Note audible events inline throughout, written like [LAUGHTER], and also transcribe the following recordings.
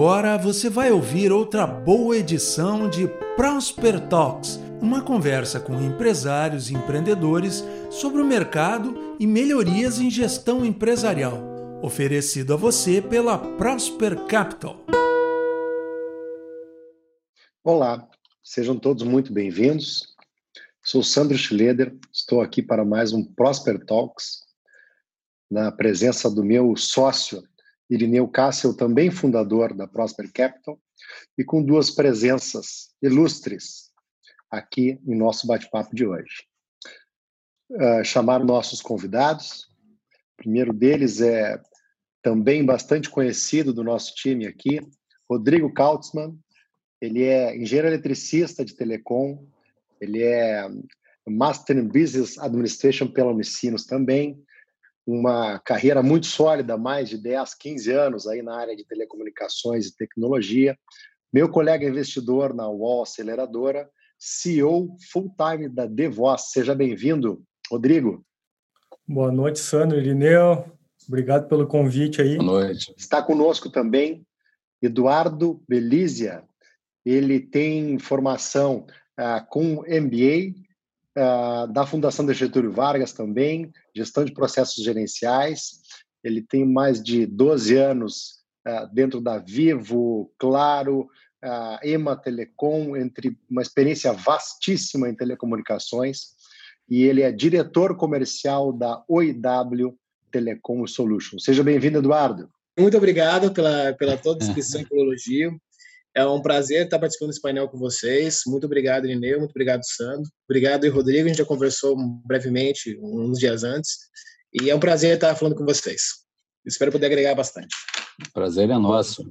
agora você vai ouvir outra boa edição de Prosper Talks, uma conversa com empresários e empreendedores sobre o mercado e melhorias em gestão empresarial, oferecido a você pela Prosper Capital. Olá, sejam todos muito bem-vindos. Sou Sandro Schleder, estou aqui para mais um Prosper Talks, na presença do meu sócio Irineu Cássio, também fundador da Prosper Capital, e com duas presenças ilustres aqui em nosso bate-papo de hoje. Uh, chamar nossos convidados. O primeiro deles é também bastante conhecido do nosso time aqui, Rodrigo Kautzmann. Ele é engenheiro eletricista de telecom, ele é Master in Business Administration pela Unicinos também, uma carreira muito sólida, mais de 10, 15 anos aí na área de telecomunicações e tecnologia. Meu colega investidor na UOL Aceleradora, CEO full-time da Devoz. Seja bem-vindo, Rodrigo. Boa noite, Sandro Irineu. Obrigado pelo convite aí. Boa noite. Está conosco também Eduardo Belizia. Ele tem formação uh, com MBA uh, da Fundação de Getúlio Vargas também, gestão de processos gerenciais. Ele tem mais de 12 anos uh, dentro da Vivo, Claro, uh, Ema Telecom, entre uma experiência vastíssima em telecomunicações. E ele é diretor comercial da OIW Telecom Solutions. Seja bem-vindo, Eduardo. Muito obrigado pela, pela toda a descrição e pelo elogio. É um prazer estar participando desse painel com vocês. Muito obrigado, Ineu. Muito obrigado, Sandro. Obrigado, e Rodrigo. A gente já conversou brevemente, uns dias antes. E é um prazer estar falando com vocês. Espero poder agregar bastante. Prazer é nosso.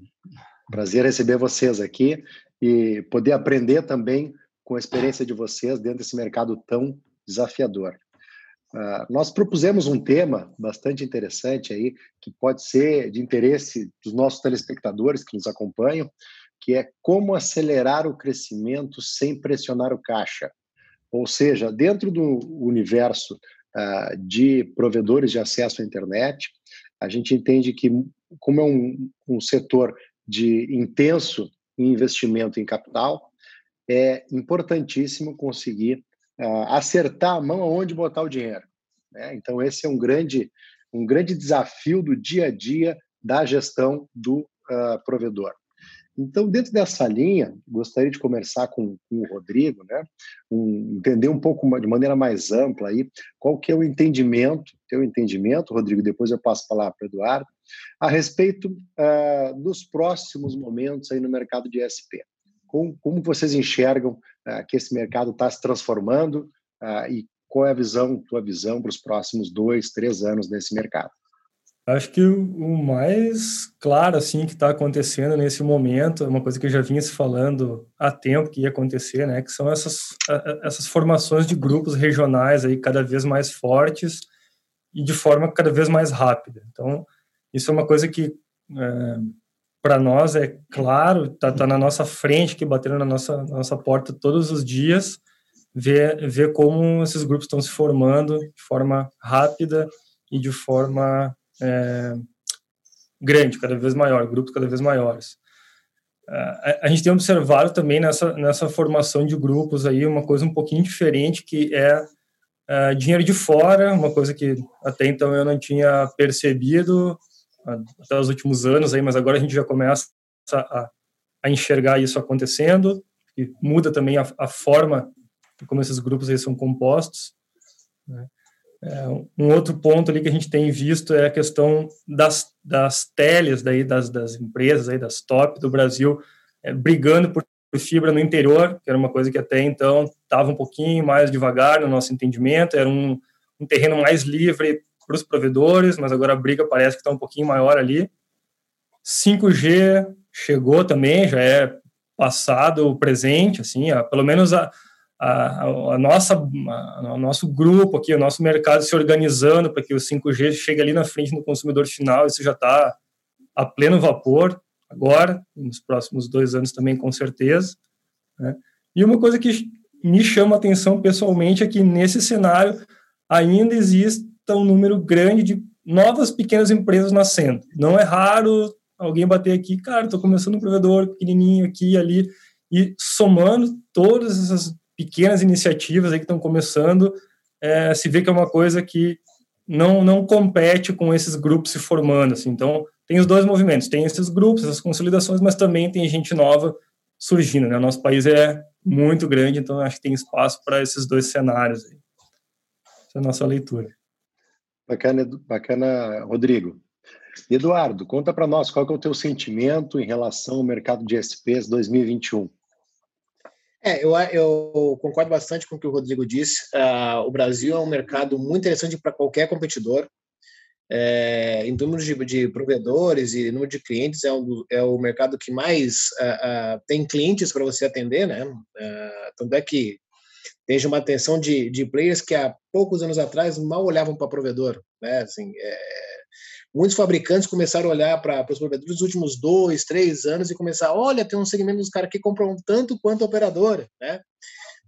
Prazer receber vocês aqui e poder aprender também com a experiência de vocês dentro desse mercado tão desafiador. Uh, nós propusemos um tema bastante interessante aí, que pode ser de interesse dos nossos telespectadores que nos acompanham, que é como acelerar o crescimento sem pressionar o caixa. Ou seja, dentro do universo uh, de provedores de acesso à internet, a gente entende que, como é um, um setor de intenso investimento em capital, é importantíssimo conseguir uh, acertar a mão aonde botar o dinheiro. Né? Então, esse é um grande, um grande desafio do dia a dia da gestão do uh, provedor. Então, dentro dessa linha, gostaria de conversar com, com o Rodrigo, né? Um, entender um pouco de maneira mais ampla aí qual que é o entendimento, teu entendimento, Rodrigo, depois eu passo a palavra para o Eduardo, a respeito uh, dos próximos momentos aí no mercado de SP. Como, como vocês enxergam uh, que esse mercado está se transformando uh, e qual é a visão, tua visão para os próximos dois, três anos nesse mercado? Acho que o mais claro assim que está acontecendo nesse momento é uma coisa que eu já vinha se falando há tempo que ia acontecer, né? Que são essas essas formações de grupos regionais aí cada vez mais fortes e de forma cada vez mais rápida. Então isso é uma coisa que é, para nós é claro, está tá na nossa frente, que batendo na nossa nossa porta todos os dias, ver ver como esses grupos estão se formando de forma rápida e de forma é, grande, cada vez maior, grupos cada vez maiores. A, a gente tem observado também nessa, nessa formação de grupos aí uma coisa um pouquinho diferente, que é, é dinheiro de fora, uma coisa que até então eu não tinha percebido até os últimos anos aí, mas agora a gente já começa a, a enxergar isso acontecendo e muda também a, a forma como esses grupos aí são compostos. Né? É, um outro ponto ali que a gente tem visto é a questão das, das teles daí, das, das empresas aí, das top do Brasil, é, brigando por fibra no interior, que era uma coisa que até então estava um pouquinho mais devagar no nosso entendimento, era um, um terreno mais livre para os provedores, mas agora a briga parece que está um pouquinho maior ali. 5G chegou também, já é passado presente, assim, a, pelo menos a, a, a nossa, a, o nosso grupo aqui, o nosso mercado se organizando para que o 5G chegue ali na frente do consumidor final, isso já está a pleno vapor agora, nos próximos dois anos também, com certeza. Né? E uma coisa que me chama a atenção pessoalmente é que nesse cenário ainda existe um número grande de novas pequenas empresas nascendo. Não é raro alguém bater aqui, cara, estou começando um provedor pequenininho aqui ali, e somando todas essas pequenas iniciativas aí que estão começando, é, se vê que é uma coisa que não, não compete com esses grupos se formando. Assim. Então, tem os dois movimentos, tem esses grupos, essas consolidações, mas também tem gente nova surgindo. Né? Nosso país é muito grande, então acho que tem espaço para esses dois cenários. Aí. Essa é a nossa leitura. Bacana, bacana, Rodrigo. Eduardo, conta para nós qual é o teu sentimento em relação ao mercado de SPs 2021. É, eu, eu concordo bastante com o que o Rodrigo disse. Uh, o Brasil é um mercado muito interessante para qualquer competidor. É, em número de, de, provedores e número de clientes, é, um, é o mercado que mais uh, uh, tem clientes para você atender, né? Uh, tanto é que tem uma atenção de, de players que há poucos anos atrás mal olhavam para provedor, né? Assim, é, muitos fabricantes começaram a olhar para os provedores últimos dois, três anos e começar, olha, tem um segmento dos caras que compram tanto quanto a operadora, né?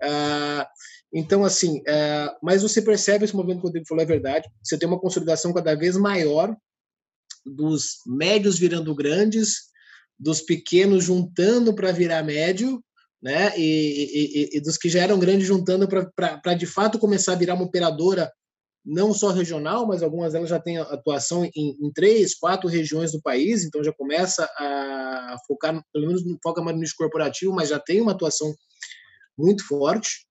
Ah, então, assim, ah, mas você percebe esse movimento que o Rodrigo falou é verdade, você tem uma consolidação cada vez maior dos médios virando grandes, dos pequenos juntando para virar médio, né? E, e, e, dos que já eram grandes juntando para de fato começar a virar uma operadora não só regional, mas algumas delas já têm atuação em, em, três, quatro regiões do país, então já começa a focar, pelo menos não foca mais no nicho corporativo, mas já tem uma atuação muito forte.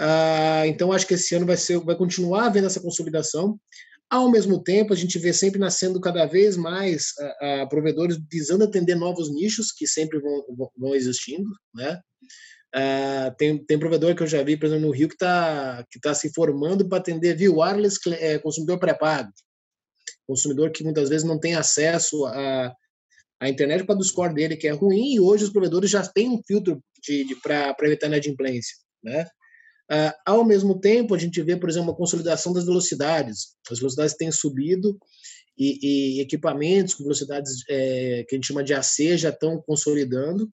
Ah, então acho que esse ano vai ser, vai continuar havendo essa consolidação. Ao mesmo tempo, a gente vê sempre nascendo cada vez mais ah, ah, provedores visando atender novos nichos que sempre vão, vão existindo, né? Uh, tem, tem provedor que eu já vi, por exemplo, no Rio, que está que tá se formando para atender via wireless é, consumidor pré-pago. Consumidor que muitas vezes não tem acesso à, à internet para o score dele, que é ruim, e hoje os provedores já têm um filtro de, de para evitar inadimplência. Né? Uh, ao mesmo tempo, a gente vê, por exemplo, uma consolidação das velocidades. As velocidades têm subido e, e equipamentos com velocidades é, que a gente chama de AC já estão consolidando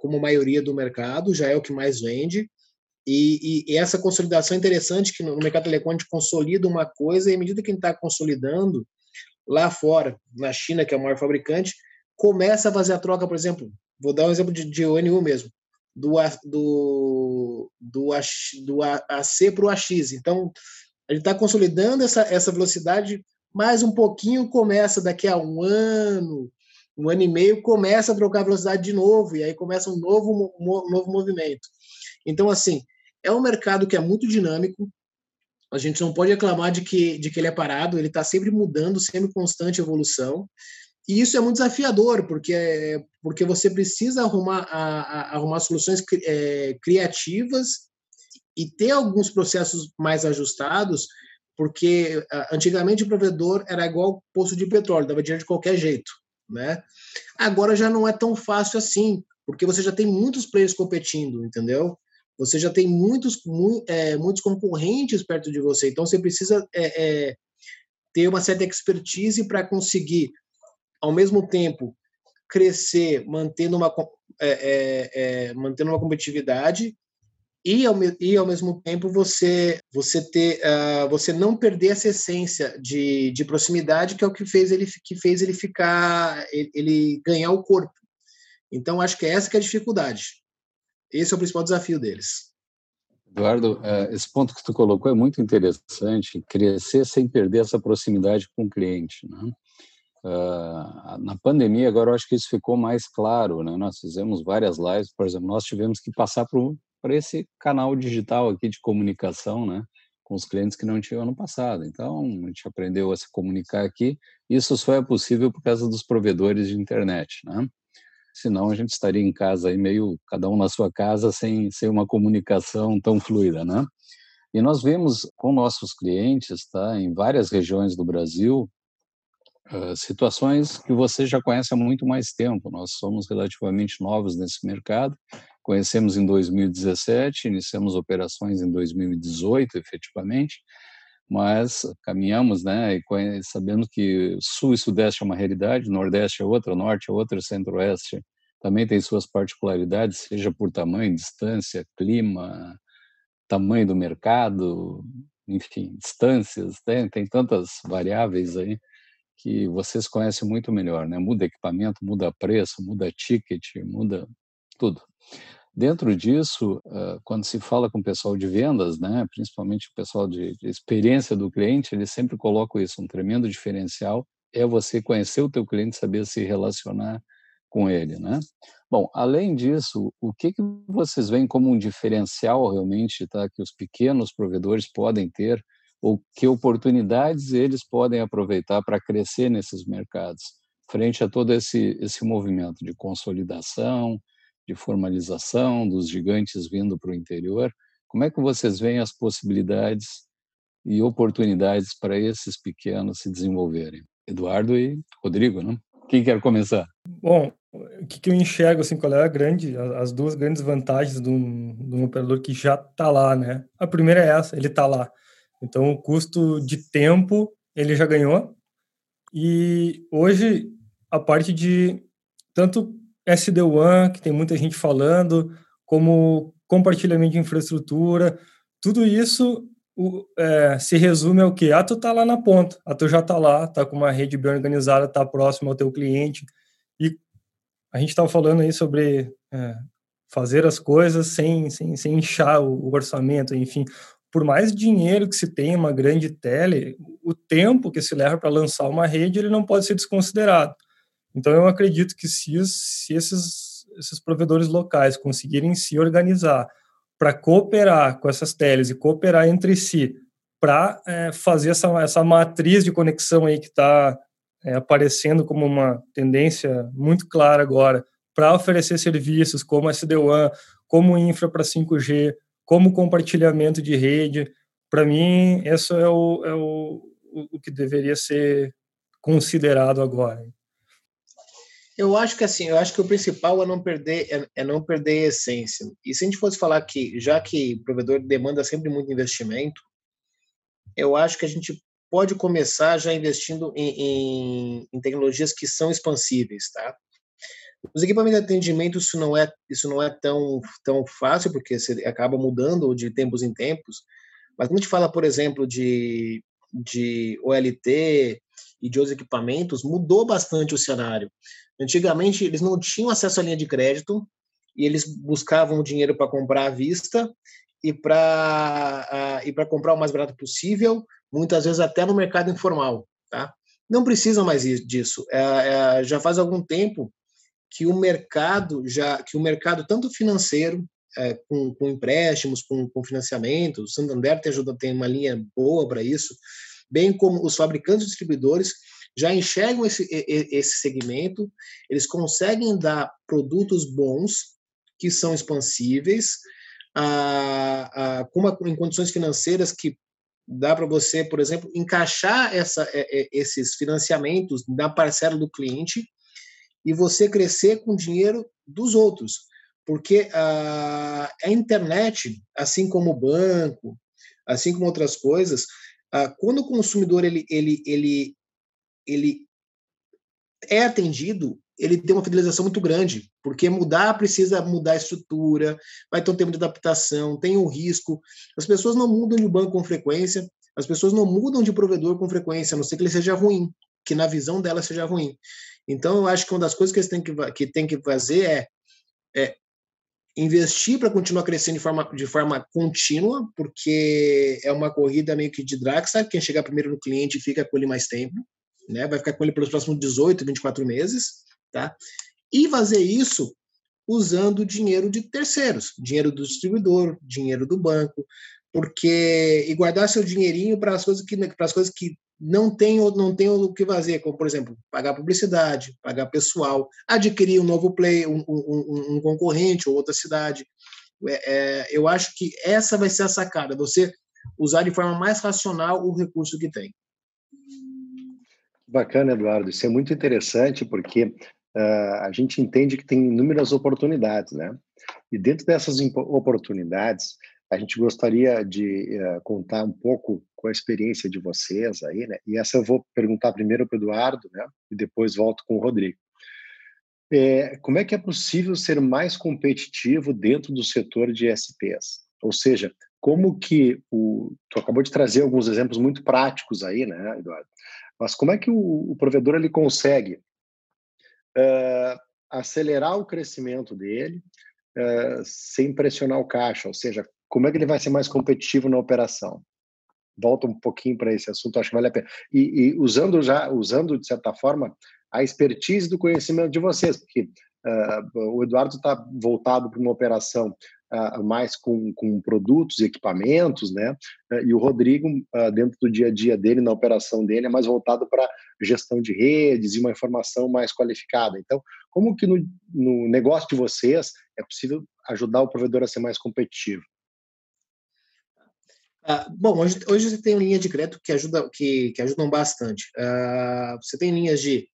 como a maioria do mercado, já é o que mais vende. E, e, e essa consolidação é interessante que no, mercado telecom a gente consolida uma coisa e à medida que a está consolidando, lá fora, na China, que é o maior fabricante, começa a fazer a troca, por exemplo, vou dar um exemplo de, de ONU mesmo, do, do, do, do AC para o AX. Então, a gente está consolidando essa, essa velocidade, mais um pouquinho começa daqui a um ano, um ano e meio, começa a trocar velocidade de novo, e aí começa um novo, um novo movimento. Então, assim, é um mercado que é muito dinâmico, a gente não pode reclamar de que, de que ele é parado, ele está sempre mudando, sempre constante evolução, e isso é muito desafiador, porque, porque você precisa arrumar, a, a, arrumar soluções é, criativas e ter alguns processos mais ajustados, porque antigamente o provedor era igual poço de petróleo, dava dinheiro de qualquer jeito né? Agora já não é tão fácil assim, porque você já tem muitos players competindo, entendeu? Você já tem muitos, mu é, muitos concorrentes perto de você, então você precisa é, é, ter uma certa expertise para conseguir, ao mesmo tempo, crescer, mantendo uma, é, é, é, mantendo uma competitividade e ao, e ao mesmo tempo você você ter uh, você não perder essa essência de, de proximidade que é o que fez ele que fez ele ficar ele, ele ganhar o corpo então acho que é essa que é a dificuldade esse é o principal desafio deles Eduardo é, esse ponto que tu colocou é muito interessante crescer sem perder essa proximidade com o cliente né? Uh, na pandemia, agora eu acho que isso ficou mais claro, né? Nós fizemos várias lives, por exemplo, nós tivemos que passar por, para esse canal digital aqui de comunicação, né, com os clientes que não tinham ano passado. Então, a gente aprendeu a se comunicar aqui. Isso só é possível por causa dos provedores de internet, né? Senão a gente estaria em casa aí meio cada um na sua casa sem sem uma comunicação tão fluida, né? E nós vemos com nossos clientes, tá, em várias regiões do Brasil, uh, situações que você já conhece há muito mais tempo. Nós somos relativamente novos nesse mercado Conhecemos em 2017, iniciamos operações em 2018, efetivamente, mas caminhamos, né, sabendo que Sul e Sudeste é uma realidade, Nordeste é outra, Norte é outra, Centro-Oeste também tem suas particularidades, seja por tamanho, distância, clima, tamanho do mercado, enfim, distâncias, tem, tem tantas variáveis aí que vocês conhecem muito melhor, né? Muda equipamento, muda preço, muda ticket, muda tudo. Dentro disso, quando se fala com o pessoal de vendas, né, principalmente o pessoal de, experiência do cliente, eles sempre colocam isso, um tremendo diferencial é você conhecer o teu cliente, saber se relacionar com ele, né? Bom, além disso, o que, que vocês veem como um diferencial realmente, tá, que os pequenos provedores podem ter ou que oportunidades eles podem aproveitar para crescer nesses mercados, frente a todo esse esse movimento de consolidação, de formalização dos gigantes vindo para o interior. Como é que vocês veem as possibilidades e oportunidades para esses pequenos se desenvolverem? Eduardo e Rodrigo, né? Quem quer começar? Bom, o que, eu enxergo, assim, qual é a grande, as duas grandes vantagens de um, de um operador que já está lá, né? A primeira é essa, ele está lá. Então, o custo de tempo, ele já ganhou. E hoje, a parte de tanto SD-WAN, que tem muita gente falando, como compartilhamento de infraestrutura, tudo isso o, é, se resume ao que? Ah, tu tá lá na ponta, ah, tu já tá lá, tá com uma rede bem organizada, tá próximo ao teu cliente, e a gente estava falando aí sobre é, fazer as coisas sem, sem, sem inchar o, o orçamento, enfim, por mais dinheiro que se tenha uma grande tele, o tempo que se leva para lançar uma rede, ele não pode ser desconsiderado. Então, eu acredito que se, se esses, esses provedores locais conseguirem se organizar para cooperar com essas teles e cooperar entre si para é, fazer essa, essa matriz de conexão aí que está é, aparecendo como uma tendência muito clara agora para oferecer serviços como SD-WAN, como infra para 5G, como compartilhamento de rede. Para mim, isso é o, é o, o que deveria ser considerado agora. Eu acho que assim, eu acho que o principal é não perder é, é, não perder a essência. E se a gente fosse falar que já que provedor demanda sempre muito investimento, eu acho que a gente pode começar já investindo em, em, em tecnologias que são expansíveis, tá? Os equipamentos de atendimento isso não é isso não é tão tão fácil porque você acaba mudando de tempos em tempos. Mas quando a gente fala, por exemplo, de de OLT e de outros equipamentos, mudou bastante o cenário. Antigamente, eles não tinham acesso à linha de crédito e eles buscavam o dinheiro para comprar à vista e para para comprar o mais barato possível, muitas vezes até no mercado informal, tá? Não precisa mais disso. É, é, já faz algum tempo que o mercado já que o mercado tanto financeiro é, com, com, empréstimos, com, com financiamento, o Santander tem ajuda tem uma linha boa para isso, bem como os fabricantes e distribuidores já enxergam esse, esse segmento, eles conseguem dar produtos bons, que são expansíveis, a, a, com uma, em condições financeiras que dá para você, por exemplo, encaixar essa, esses financiamentos na parcela do cliente e você crescer com o dinheiro dos outros. Porque a, a internet, assim como o banco, assim como outras coisas, quando o consumidor ele, ele, ele ele é atendido, ele tem uma fidelização muito grande, porque mudar precisa mudar a estrutura, vai ter um tempo de adaptação, tem um risco. As pessoas não mudam de banco com frequência, as pessoas não mudam de provedor com frequência, a não ser que ele seja ruim, que na visão dela seja ruim. Então, eu acho que uma das coisas que eles têm que, que, têm que fazer é, é investir para continuar crescendo de forma, de forma contínua, porque é uma corrida meio que de drag, sabe? Quem chegar primeiro no cliente fica com ele mais tempo né? Vai ficar com ele pelos próximos 18, 24 meses, tá? E fazer isso usando dinheiro de terceiros, dinheiro do distribuidor, dinheiro do banco, porque e guardar seu dinheirinho para as coisas que para as coisas que não tem não tem o que fazer, como por exemplo pagar publicidade, pagar pessoal, adquirir um novo play, um, um, um concorrente ou outra cidade. É, é, eu acho que essa vai ser a sacada, você usar de forma mais racional o recurso que tem. Bacana, Eduardo. Isso é muito interessante porque uh, a gente entende que tem inúmeras oportunidades, né? E dentro dessas oportunidades, a gente gostaria de uh, contar um pouco com a experiência de vocês aí, né? E essa eu vou perguntar primeiro para o Eduardo, né? E depois volto com o Rodrigo. É, como é que é possível ser mais competitivo dentro do setor de SPs? Ou seja, como que o tu acabou de trazer alguns exemplos muito práticos aí, né, Eduardo? Mas como é que o, o provedor ele consegue uh, acelerar o crescimento dele uh, sem pressionar o caixa? Ou seja, como é que ele vai ser mais competitivo na operação? Volta um pouquinho para esse assunto, acho que vale a pena. E, e usando já, usando de certa forma a expertise do conhecimento de vocês, porque Uh, o Eduardo está voltado para uma operação uh, mais com, com produtos e equipamentos, né? Uh, e o Rodrigo, dentro do dia a dia dele, na operação dele, é mais voltado para gestão de redes e uma informação mais qualificada. Então, como que no, no negócio de vocês é possível ajudar o provedor a ser mais competitivo? Ah, bom, hoje, hoje você tem linha de crédito que, ajuda, que, que ajudam bastante. Você tem linhas de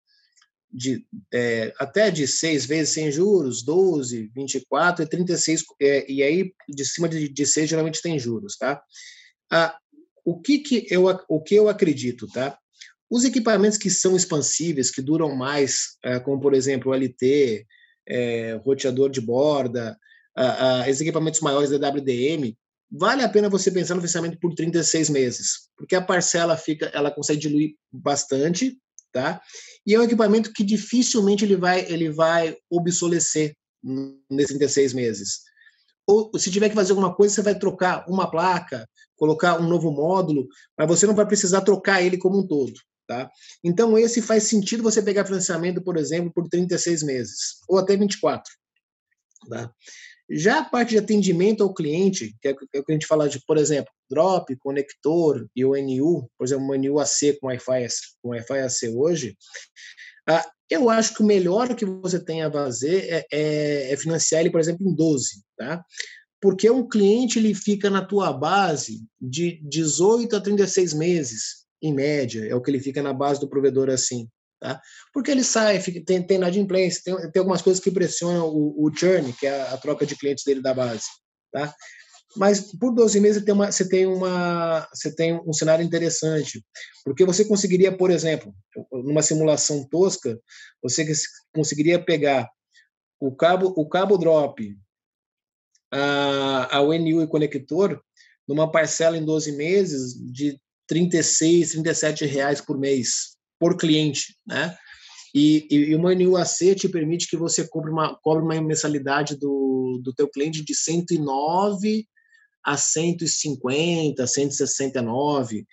de é, até de seis vezes sem juros, 12, 24 e 36, é, e aí de cima de, de seis geralmente tem juros, tá? Ah, o que, que eu, o que eu acredito, tá? Os equipamentos que são expansíveis, que duram mais, é, como por exemplo o LT, é, roteador de borda, ah, esses equipamentos maiores da WDM, vale a pena você pensar no financiamento por 36 meses, porque a parcela fica, ela consegue diluir bastante, tá? E é um equipamento que dificilmente ele vai, ele vai obsolecer nesses 36 meses. Ou se tiver que fazer alguma coisa, você vai trocar uma placa, colocar um novo módulo, mas você não vai precisar trocar ele como um todo, tá? Então esse faz sentido você pegar financiamento, por exemplo, por 36 meses ou até 24, tá? Já a parte de atendimento ao cliente, que é, é o que a gente fala de, por exemplo, drop, conector e o NU, por exemplo, o NU AC com Wi-Fi com Wi-Fi AC hoje, eu acho que o melhor que você tem a fazer é, é, é, financiar ele, por exemplo, em 12, tá? Porque um cliente ele fica na tua base de 18 a 36 meses, em média, é o que ele fica na base do provedor assim. Tá? Porque ele sai, fica, tem, tem inadimplência, tem, tem algumas coisas que pressionam o, o churn, que é a, a, troca de clientes dele da base. Tá? Mas por 12 meses você tem, uma, você, tem uma, você tem um cenário interessante, porque você conseguiria, por exemplo, numa simulação tosca, você conseguiria pegar o cabo, o cabo drop, a, a UNU e conector, numa parcela em 12 meses de 36, 37 reais por mês por cliente, né? E, e, uma NUAC te permite que você cobre uma, cobre uma mensalidade do, do teu cliente de 109 a 150, 169.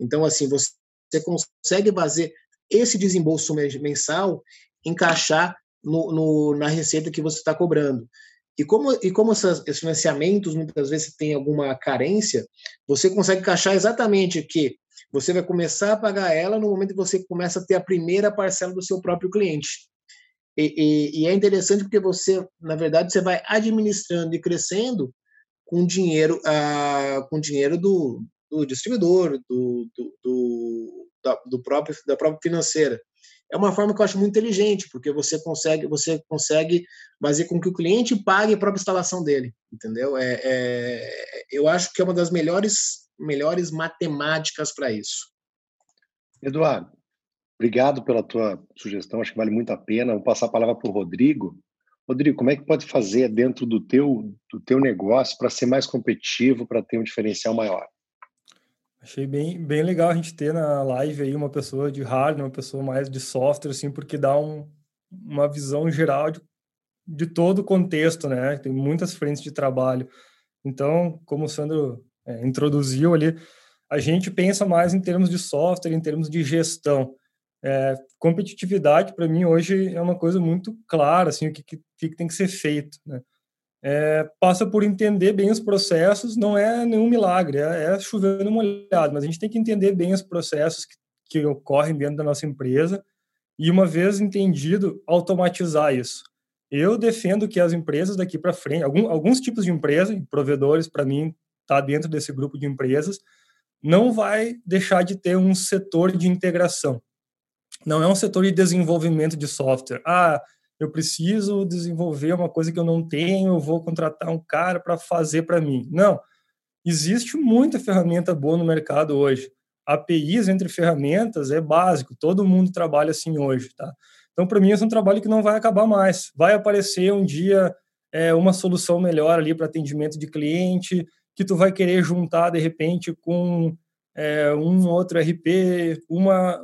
Então, assim, você, você consegue fazer esse desembolso mensal encaixar no, no, na receita que você está cobrando. E como, e como essas, esses financiamentos muitas vezes têm alguma carência, você consegue encaixar exatamente que você vai começar a pagar ela no momento que você começa a ter a primeira parcela do seu próprio cliente. E, e, e é interessante porque você, na verdade, você vai administrando e crescendo com dinheiro, ah, com dinheiro do, do distribuidor, do, do, do, da, do próprio, da própria financeira. É uma forma que eu acho muito inteligente, porque você consegue, você consegue fazer com que o cliente pague a própria instalação dele, entendeu? É, é eu acho que é uma das melhores melhores matemáticas para isso. Eduardo, obrigado pela tua sugestão, acho que vale muito a pena. Vou passar a palavra para o Rodrigo. Rodrigo, como é que pode fazer dentro do teu, do teu negócio para ser mais competitivo, para ter um diferencial maior? Achei bem, bem legal a gente ter na live aí uma pessoa de hardware, uma pessoa mais de software, assim, porque dá um, uma visão geral de, de todo o contexto, né? Tem muitas frentes de trabalho. Então, como o Sandro é, introduziu ali, a gente pensa mais em termos de software, em termos de gestão. É, competitividade, para mim, hoje é uma coisa muito clara, assim, o que, que, que tem que ser feito. Né? É, passa por entender bem os processos, não é nenhum milagre, é, é chovendo molhado, mas a gente tem que entender bem os processos que, que ocorrem dentro da nossa empresa e, uma vez entendido, automatizar isso. Eu defendo que as empresas daqui para frente, algum, alguns tipos de empresas, provedores, para mim, está dentro desse grupo de empresas, não vai deixar de ter um setor de integração. Não é um setor de desenvolvimento de software. Ah, eu preciso desenvolver uma coisa que eu não tenho, eu vou contratar um cara para fazer para mim. Não. Existe muita ferramenta boa no mercado hoje. APIs entre ferramentas é básico, todo mundo trabalha assim hoje, tá? Então, para mim, esse é um trabalho que não vai acabar mais. Vai aparecer um dia é, uma solução melhor ali para atendimento de cliente, que tu vai querer juntar de repente com é, um outro RP, uma,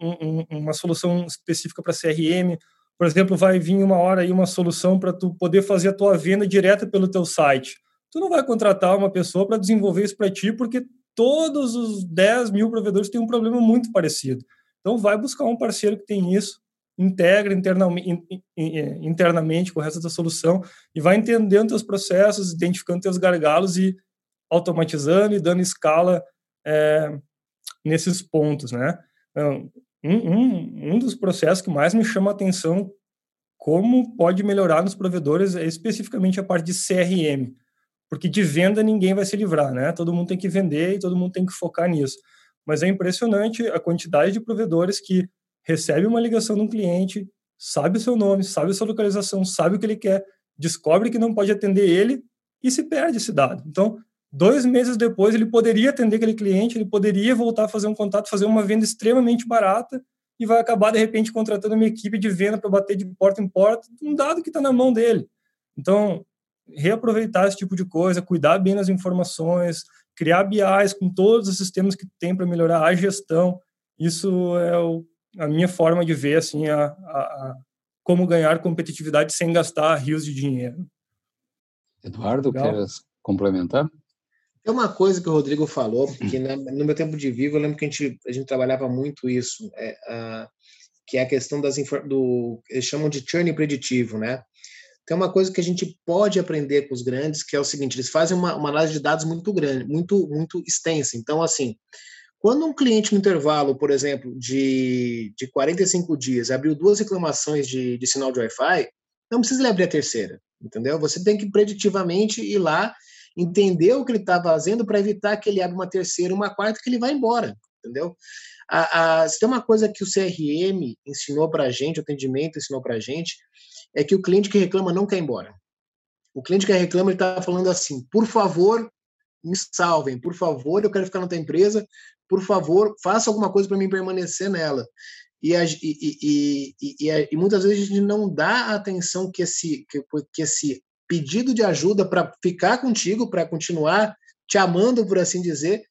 um, uma solução específica para CRM. Por exemplo, vai vir uma hora aí uma solução para tu poder fazer a tua venda direta pelo teu site. Tu não vai contratar uma pessoa para desenvolver isso para ti, porque todos os 10 mil provedores têm um problema muito parecido. Então, vai buscar um parceiro que tem isso, integra internamente, internamente com o resto da solução e vai entendendo teus processos, identificando teus gargalos e automatizando e dando escala é, nesses pontos, né? Então, um, um, um dos processos que mais me chama a atenção como pode melhorar nos provedores é especificamente a parte de CRM, porque de venda ninguém vai se livrar, né? Todo mundo tem que vender e todo mundo tem que focar nisso. Mas é impressionante a quantidade de provedores que recebe uma ligação de um cliente, sabe o seu nome, sabe a sua localização, sabe o que ele quer, descobre que não pode atender ele e se perde esse dado. Então, dois meses depois, ele poderia atender aquele cliente, ele poderia voltar a fazer um contato, fazer uma venda extremamente barata e vai acabar, de repente, contratando uma equipe de venda para bater de porta em porta, um dado que está na mão dele. Então, reaproveitar esse tipo de coisa, cuidar bem das informações, criar BIs com todos os sistemas que tem para melhorar a gestão, isso é o, a minha forma de ver assim a, a, a, como ganhar competitividade sem gastar rios de dinheiro. Eduardo, Legal. quer complementar? É uma coisa que o Rodrigo falou, que na, no meu tempo de vivo, eu lembro que a gente, a gente trabalhava muito isso, é, a, que é a questão das do eles chamam de churn preditivo, né? Tem uma coisa que a gente pode aprender com os grandes, que é o seguinte: eles fazem uma, uma análise de dados muito grande, muito muito extensa. Então, assim, quando um cliente no intervalo, por exemplo, de, de 45 dias, abriu duas reclamações de, de sinal de Wi-Fi, não precisa ele abrir a terceira, entendeu? Você tem que preditivamente ir lá entender o que ele está fazendo para evitar que ele abra uma terceira, uma quarta, que ele vai embora, entendeu? A, a, se tem uma coisa que o CRM ensinou para a gente, o atendimento ensinou para a gente, é que o cliente que reclama não quer ir embora. O cliente que reclama está falando assim: por favor, me salvem, por favor, eu quero ficar na tua empresa, por favor, faça alguma coisa para mim permanecer nela. E, e, e, e, e, muitas vezes a gente não dá a atenção que esse, que, que esse pedido de ajuda para ficar contigo, para continuar te amando, por assim dizer,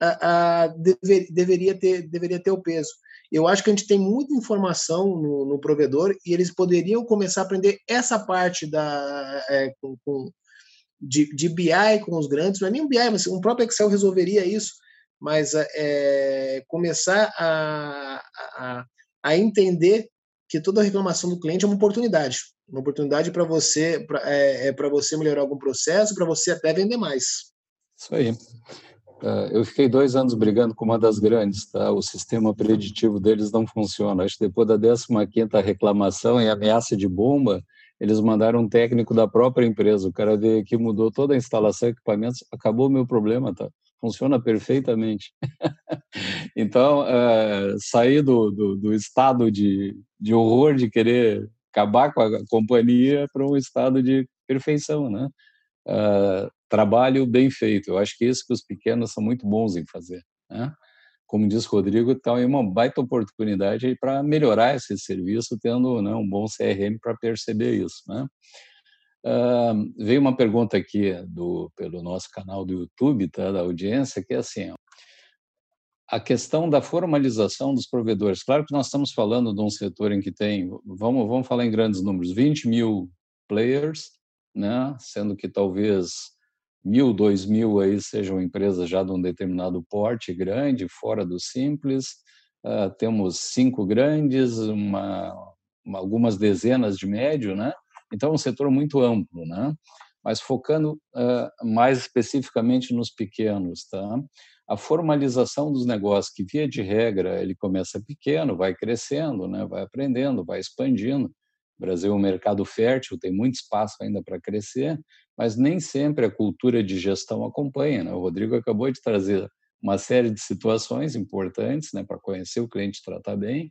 a, a, dever, deveria, ter, deveria ter o peso. Eu acho que a gente tem muita informação no, no provedor e eles poderiam começar a aprender essa parte da, é, com, com, de, de BI com os grandes, não é nem um BI, mas um próprio Excel resolveria isso, mas é, começar a, a, a entender que toda reclamação do cliente é uma oportunidade, uma oportunidade para você, para é, é você melhorar algum processo, para você até vender mais. Isso aí. Uh, eu fiquei dois anos brigando com uma das grandes, tá? O sistema preditivo deles não funciona. Acho que depois da 15 quinta reclamação e ameaça de bomba, eles mandaram um técnico da própria empresa. O cara veio aqui, mudou toda a instalação, equipamentos, acabou o meu problema, tá? Funciona perfeitamente. então, uh, sair do, do, do, estado de, de horror de querer acabar com a companhia para um estado de perfeição, né? Uh, trabalho bem feito. Eu acho que isso que os pequenos são muito bons em fazer. Né? Como diz Rodrigo, então é uma baita oportunidade para melhorar esse serviço, tendo né, um bom CRM para perceber isso. Né? Uh, veio uma pergunta aqui do, pelo nosso canal do YouTube, tá, da audiência, que é assim: ó, a questão da formalização dos provedores. Claro que nós estamos falando de um setor em que tem, vamos, vamos falar em grandes números, 20 mil players, né? sendo que talvez mil, dois mil aí sejam empresas já de um determinado porte grande, fora do simples. Uh, temos cinco grandes, uma, uma, algumas dezenas de médio, né? Então, é um setor muito amplo, né? Mas focando uh, mais especificamente nos pequenos, tá? A formalização dos negócios, que via de regra ele começa pequeno, vai crescendo, né? Vai aprendendo, vai expandindo. O Brasil é um mercado fértil, tem muito espaço ainda para crescer, mas nem sempre a cultura de gestão acompanha. Né? O Rodrigo acabou de trazer uma série de situações importantes né, para conhecer o cliente e tratar bem.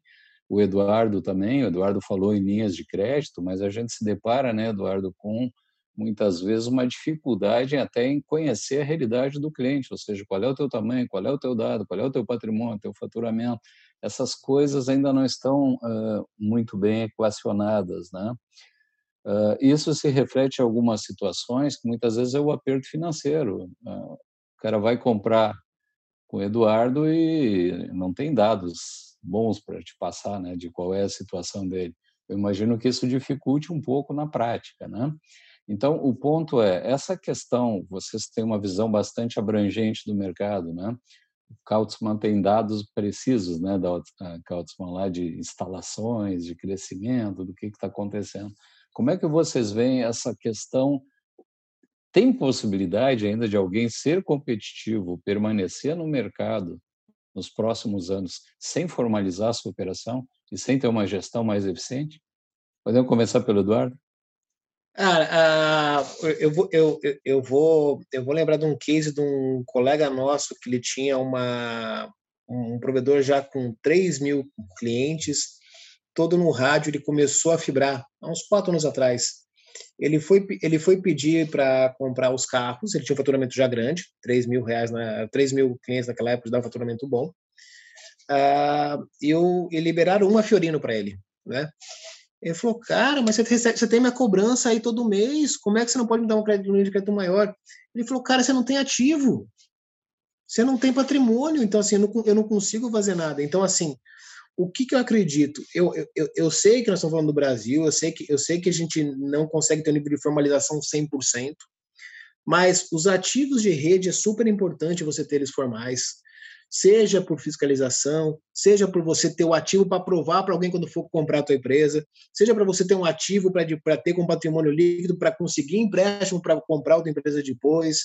O Eduardo também, o Eduardo falou em linhas de crédito, mas a gente se depara, né, Eduardo, com muitas vezes uma dificuldade até em conhecer a realidade do cliente, ou seja, qual é o teu tamanho, qual é o teu dado, qual é o teu patrimônio, teu faturamento. Essas coisas ainda não estão uh, muito bem equacionadas, né? Uh, isso se reflete em algumas situações que muitas vezes é o aperto financeiro. Uh, o cara vai comprar com o Eduardo e não tem dados bons para te passar, né, de qual é a situação dele. Eu imagino que isso dificulte um pouco na prática, né? Então, o ponto é, essa questão, vocês têm uma visão bastante abrangente do mercado, né? O Kautzman tem dados precisos, né, da Kautzman lá de instalações, de crescimento, do que está acontecendo. Como é que vocês veem essa questão? Tem possibilidade ainda de alguém ser competitivo, permanecer no mercado nos próximos anos, sem formalizar a sua operação e sem ter uma gestão mais eficiente? Podemos começar pelo Eduardo? Ah, ah, eu, vou, eu, eu, vou, eu vou lembrar de um case de um colega nosso que ele tinha uma, um provedor já com 3 mil clientes, todo no rádio, ele começou a fibrar, há uns quatro anos atrás. Ele foi, ele foi pedir para comprar os carros, ele tinha um faturamento já grande, 3 mil reais, na, 3 mil clientes naquela época, dava um faturamento bom. Ah, e, e liberaram uma Fiorino para ele, né? Ele falou, cara, mas você, recebe, você tem minha cobrança aí todo mês, como é que você não pode me dar um crédito, um crédito maior? Ele falou, cara, você não tem ativo, você não tem patrimônio, então assim, eu não, eu não consigo fazer nada. Então, assim, o que, que eu acredito? Eu, eu, eu sei que nós estamos falando do Brasil, eu sei, que, eu sei que a gente não consegue ter um nível de formalização 100%, mas os ativos de rede é super importante você ter eles formais seja por fiscalização, seja por você ter o ativo para provar para alguém quando for comprar a tua empresa, seja para você ter um ativo para ter com patrimônio líquido, para conseguir empréstimo para comprar outra empresa depois,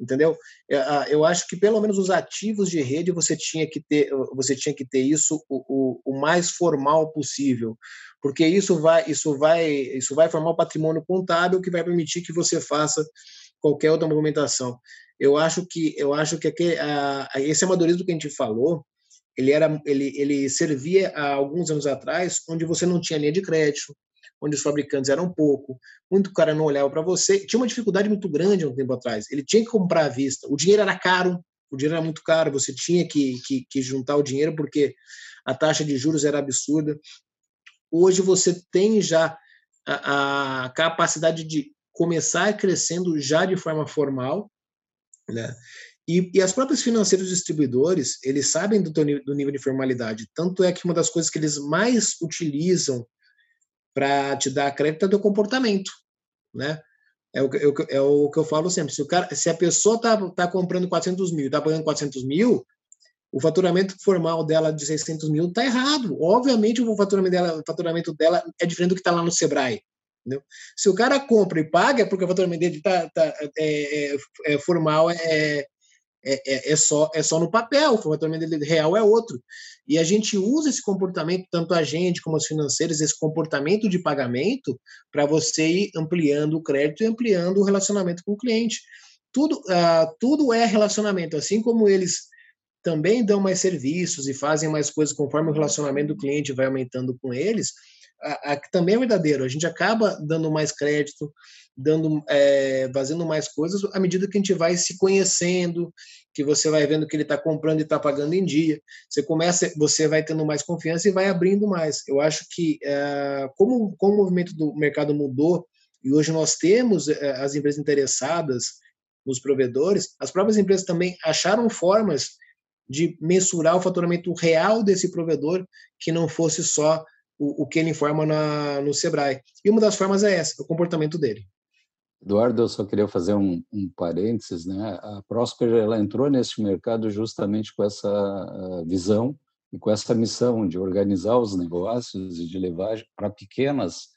entendeu? É, eu acho que pelo menos os ativos de rede você tinha que ter, você tinha que ter isso o, o, o mais formal possível, porque isso vai, isso vai, isso vai formar um patrimônio contábil que vai permitir que você faça qualquer outra movimentação eu acho que eu acho que aquele, a, esse amadorismo que a gente falou, ele era ele, ele servia há alguns anos atrás, onde você não tinha linha de crédito, onde os fabricantes eram pouco, muito cara não olhava para você, tinha uma dificuldade muito grande um tempo atrás. Ele tinha que comprar à vista, o dinheiro era caro, o dinheiro era muito caro, você tinha que, que, que juntar o dinheiro porque a taxa de juros era absurda. Hoje você tem já a, a capacidade de começar crescendo já de forma formal, né? E, e as próprias financeiras distribuidores, eles sabem do, teu, do nível de formalidade. Tanto é que uma das coisas que eles mais utilizam para te dar crédito é teu comportamento, né? É o, é, é o que eu falo sempre. Se, o cara, se a pessoa está tá comprando 400 mil e está pagando 400 mil, o faturamento formal dela de 600 mil está errado. Obviamente, o faturamento dela, o faturamento dela é diferente do que está lá no Sebrae. Entendeu? Se o cara compra e paga, é porque o faturamento dele tá, tá é, é, é formal, é, é, é, só, é só no papel, o dele real é outro. E a gente usa esse comportamento, tanto a gente como os financeiros, esse comportamento de pagamento, para você ir ampliando o crédito e ampliando o relacionamento com o cliente. Tudo, uh, tudo é relacionamento, assim como eles também dão mais serviços e fazem mais coisas conforme o relacionamento do cliente vai aumentando com eles, a, a, que também é verdadeiro. A gente acaba dando mais crédito, dando, é, fazendo mais coisas à medida que a gente vai se conhecendo, que você vai vendo que ele está comprando e está pagando em dia. Você começa, você vai tendo mais confiança e vai abrindo mais. Eu acho que é, como, como o movimento do mercado mudou e hoje nós temos é, as empresas interessadas nos provedores, as próprias empresas também acharam formas de mensurar o faturamento real desse provedor que não fosse só o, o que ele informa na, no Sebrae. E uma das formas é essa, o comportamento dele. Eduardo, eu só queria fazer um, um parênteses, né? A Prosper ela entrou nesse mercado justamente com essa ah, visão e com essa missão de organizar os negócios e de levar para pequenas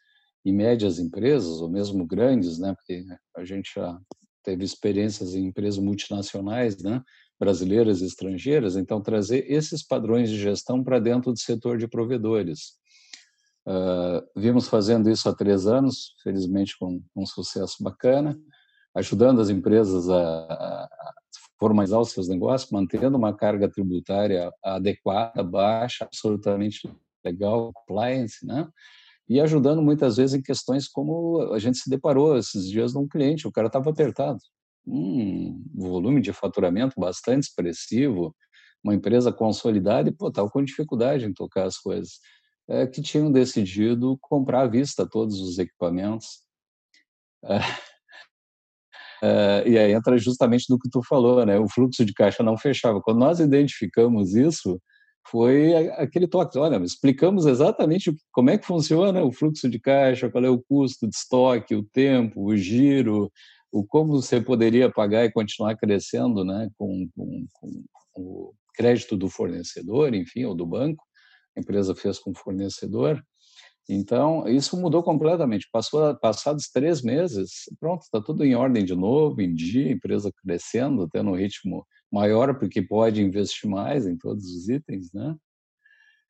e médias empresas, ou mesmo grandes, né? Porque a gente já teve experiências em empresas multinacionais, né? Brasileiras e estrangeiras, então trazer esses padrões de gestão para dentro do setor de provedores. Uh, vimos fazendo isso há três anos, felizmente com um sucesso bacana, ajudando as empresas a, a formalizar os seus negócios, mantendo uma carga tributária adequada, baixa, absolutamente legal, compliance, né? E ajudando muitas vezes em questões como a gente se deparou esses dias num cliente, o cara estava apertado, um volume de faturamento bastante expressivo, uma empresa consolidada e, pô, estava com dificuldade em tocar as coisas é, que tinham decidido comprar à vista todos os equipamentos. É, [LAUGHS] e aí entra justamente do que tu falou, né? O fluxo de caixa não fechava. Quando nós identificamos isso, foi aquele toque, olha, explicamos exatamente como é que funciona o fluxo de caixa, qual é o custo de estoque, o tempo, o giro, o como você poderia pagar e continuar crescendo, né, com, com, com o crédito do fornecedor, enfim, ou do banco, a empresa fez com o fornecedor. Então, isso mudou completamente. Passou, passados três meses, pronto, está tudo em ordem de novo, em dia, empresa crescendo, tendo um ritmo maior, porque pode investir mais em todos os itens, né?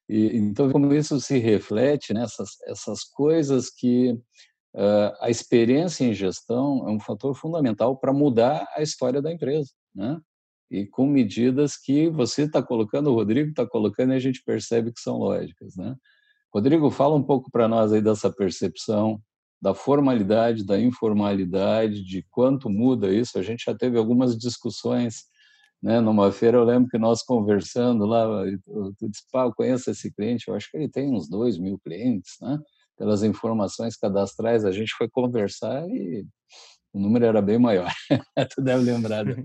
E, então, como isso se reflete nessas essas coisas que uh, a experiência em gestão é um fator fundamental para mudar a história da empresa, né? E com medidas que você está colocando, o Rodrigo está colocando, e a gente percebe que são lógicas, né? Rodrigo, fala um pouco para nós aí dessa percepção da formalidade, da informalidade, de quanto muda isso. A gente já teve algumas discussões, né? Numa feira eu lembro que nós conversando lá, tu disse, pá, eu conheço esse cliente, eu acho que ele tem uns dois mil clientes, né? Pelas informações cadastrais, a gente foi conversar e o número era bem maior. [LAUGHS] tu deve lembrar. Né?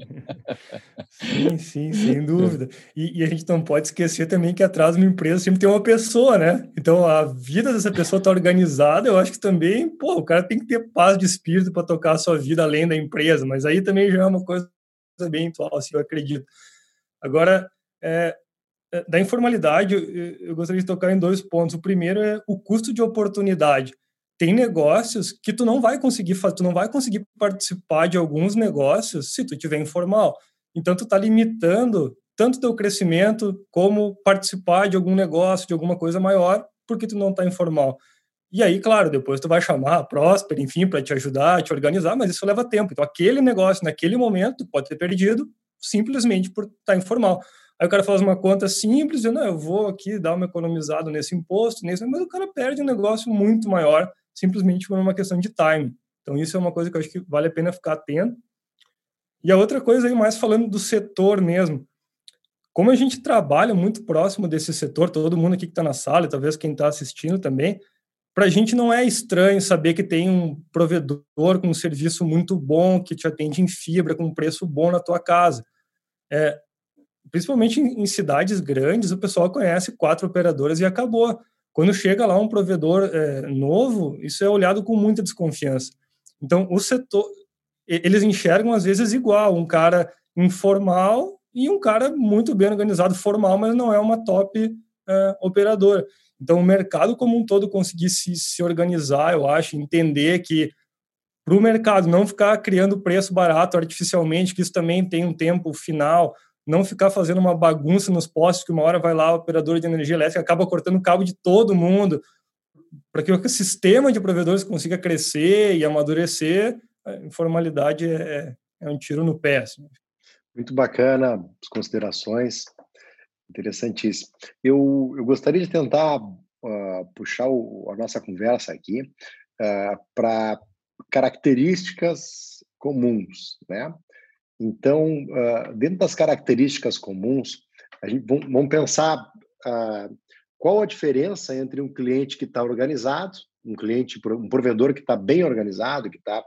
sim, sim, sem [LAUGHS] dúvida. E, e, a gente não pode esquecer também que atrás de uma empresa sempre tem uma pessoa, né? Então a vida dessa pessoa está organizada. Eu acho que também, pô, o cara tem que ter paz de espírito para tocar a sua vida além da empresa. Mas aí também já é uma coisa bem atual, assim, eu acredito. Agora, é, é da informalidade, eu, eu gostaria de tocar em dois pontos. O primeiro é o custo de oportunidade tem negócios que tu não vai conseguir tu não vai conseguir participar de alguns negócios se tu tiver informal. Então tu está limitando tanto teu crescimento como participar de algum negócio, de alguma coisa maior, porque tu não está informal. E aí, claro, depois tu vai chamar a Prosper, enfim, para te ajudar, te organizar, mas isso leva tempo. Então, aquele negócio, naquele momento, pode ter perdido simplesmente por estar tá informal. Aí o cara faz uma conta simples, e não, eu vou aqui dar uma economizada nesse imposto, nesse, mas o cara perde um negócio muito maior simplesmente por uma questão de time. Então, isso é uma coisa que eu acho que vale a pena ficar atento. E a outra coisa aí, mais falando do setor mesmo. Como a gente trabalha muito próximo desse setor, todo mundo aqui que está na sala, e talvez quem está assistindo também, para a gente não é estranho saber que tem um provedor com um serviço muito bom, que te atende em fibra, com um preço bom na tua casa. É, principalmente em, em cidades grandes, o pessoal conhece quatro operadoras e acabou. Quando chega lá um provedor é, novo, isso é olhado com muita desconfiança. Então, o setor, eles enxergam às vezes igual, um cara informal e um cara muito bem organizado, formal, mas não é uma top é, operadora. Então, o mercado como um todo conseguir se, se organizar, eu acho, entender que para o mercado não ficar criando preço barato artificialmente, que isso também tem um tempo final, não ficar fazendo uma bagunça nos postos, que uma hora vai lá o operador de energia elétrica acaba cortando o cabo de todo mundo, para que o sistema de provedores consiga crescer e amadurecer, a informalidade é, é um tiro no pé. Assim. Muito bacana as considerações, interessantíssimo. Eu, eu gostaria de tentar uh, puxar o, a nossa conversa aqui uh, para características comuns, né? Então, uh, dentro das características comuns, a gente, vamos pensar uh, qual a diferença entre um cliente que está organizado, um cliente, um provedor que está bem organizado, que está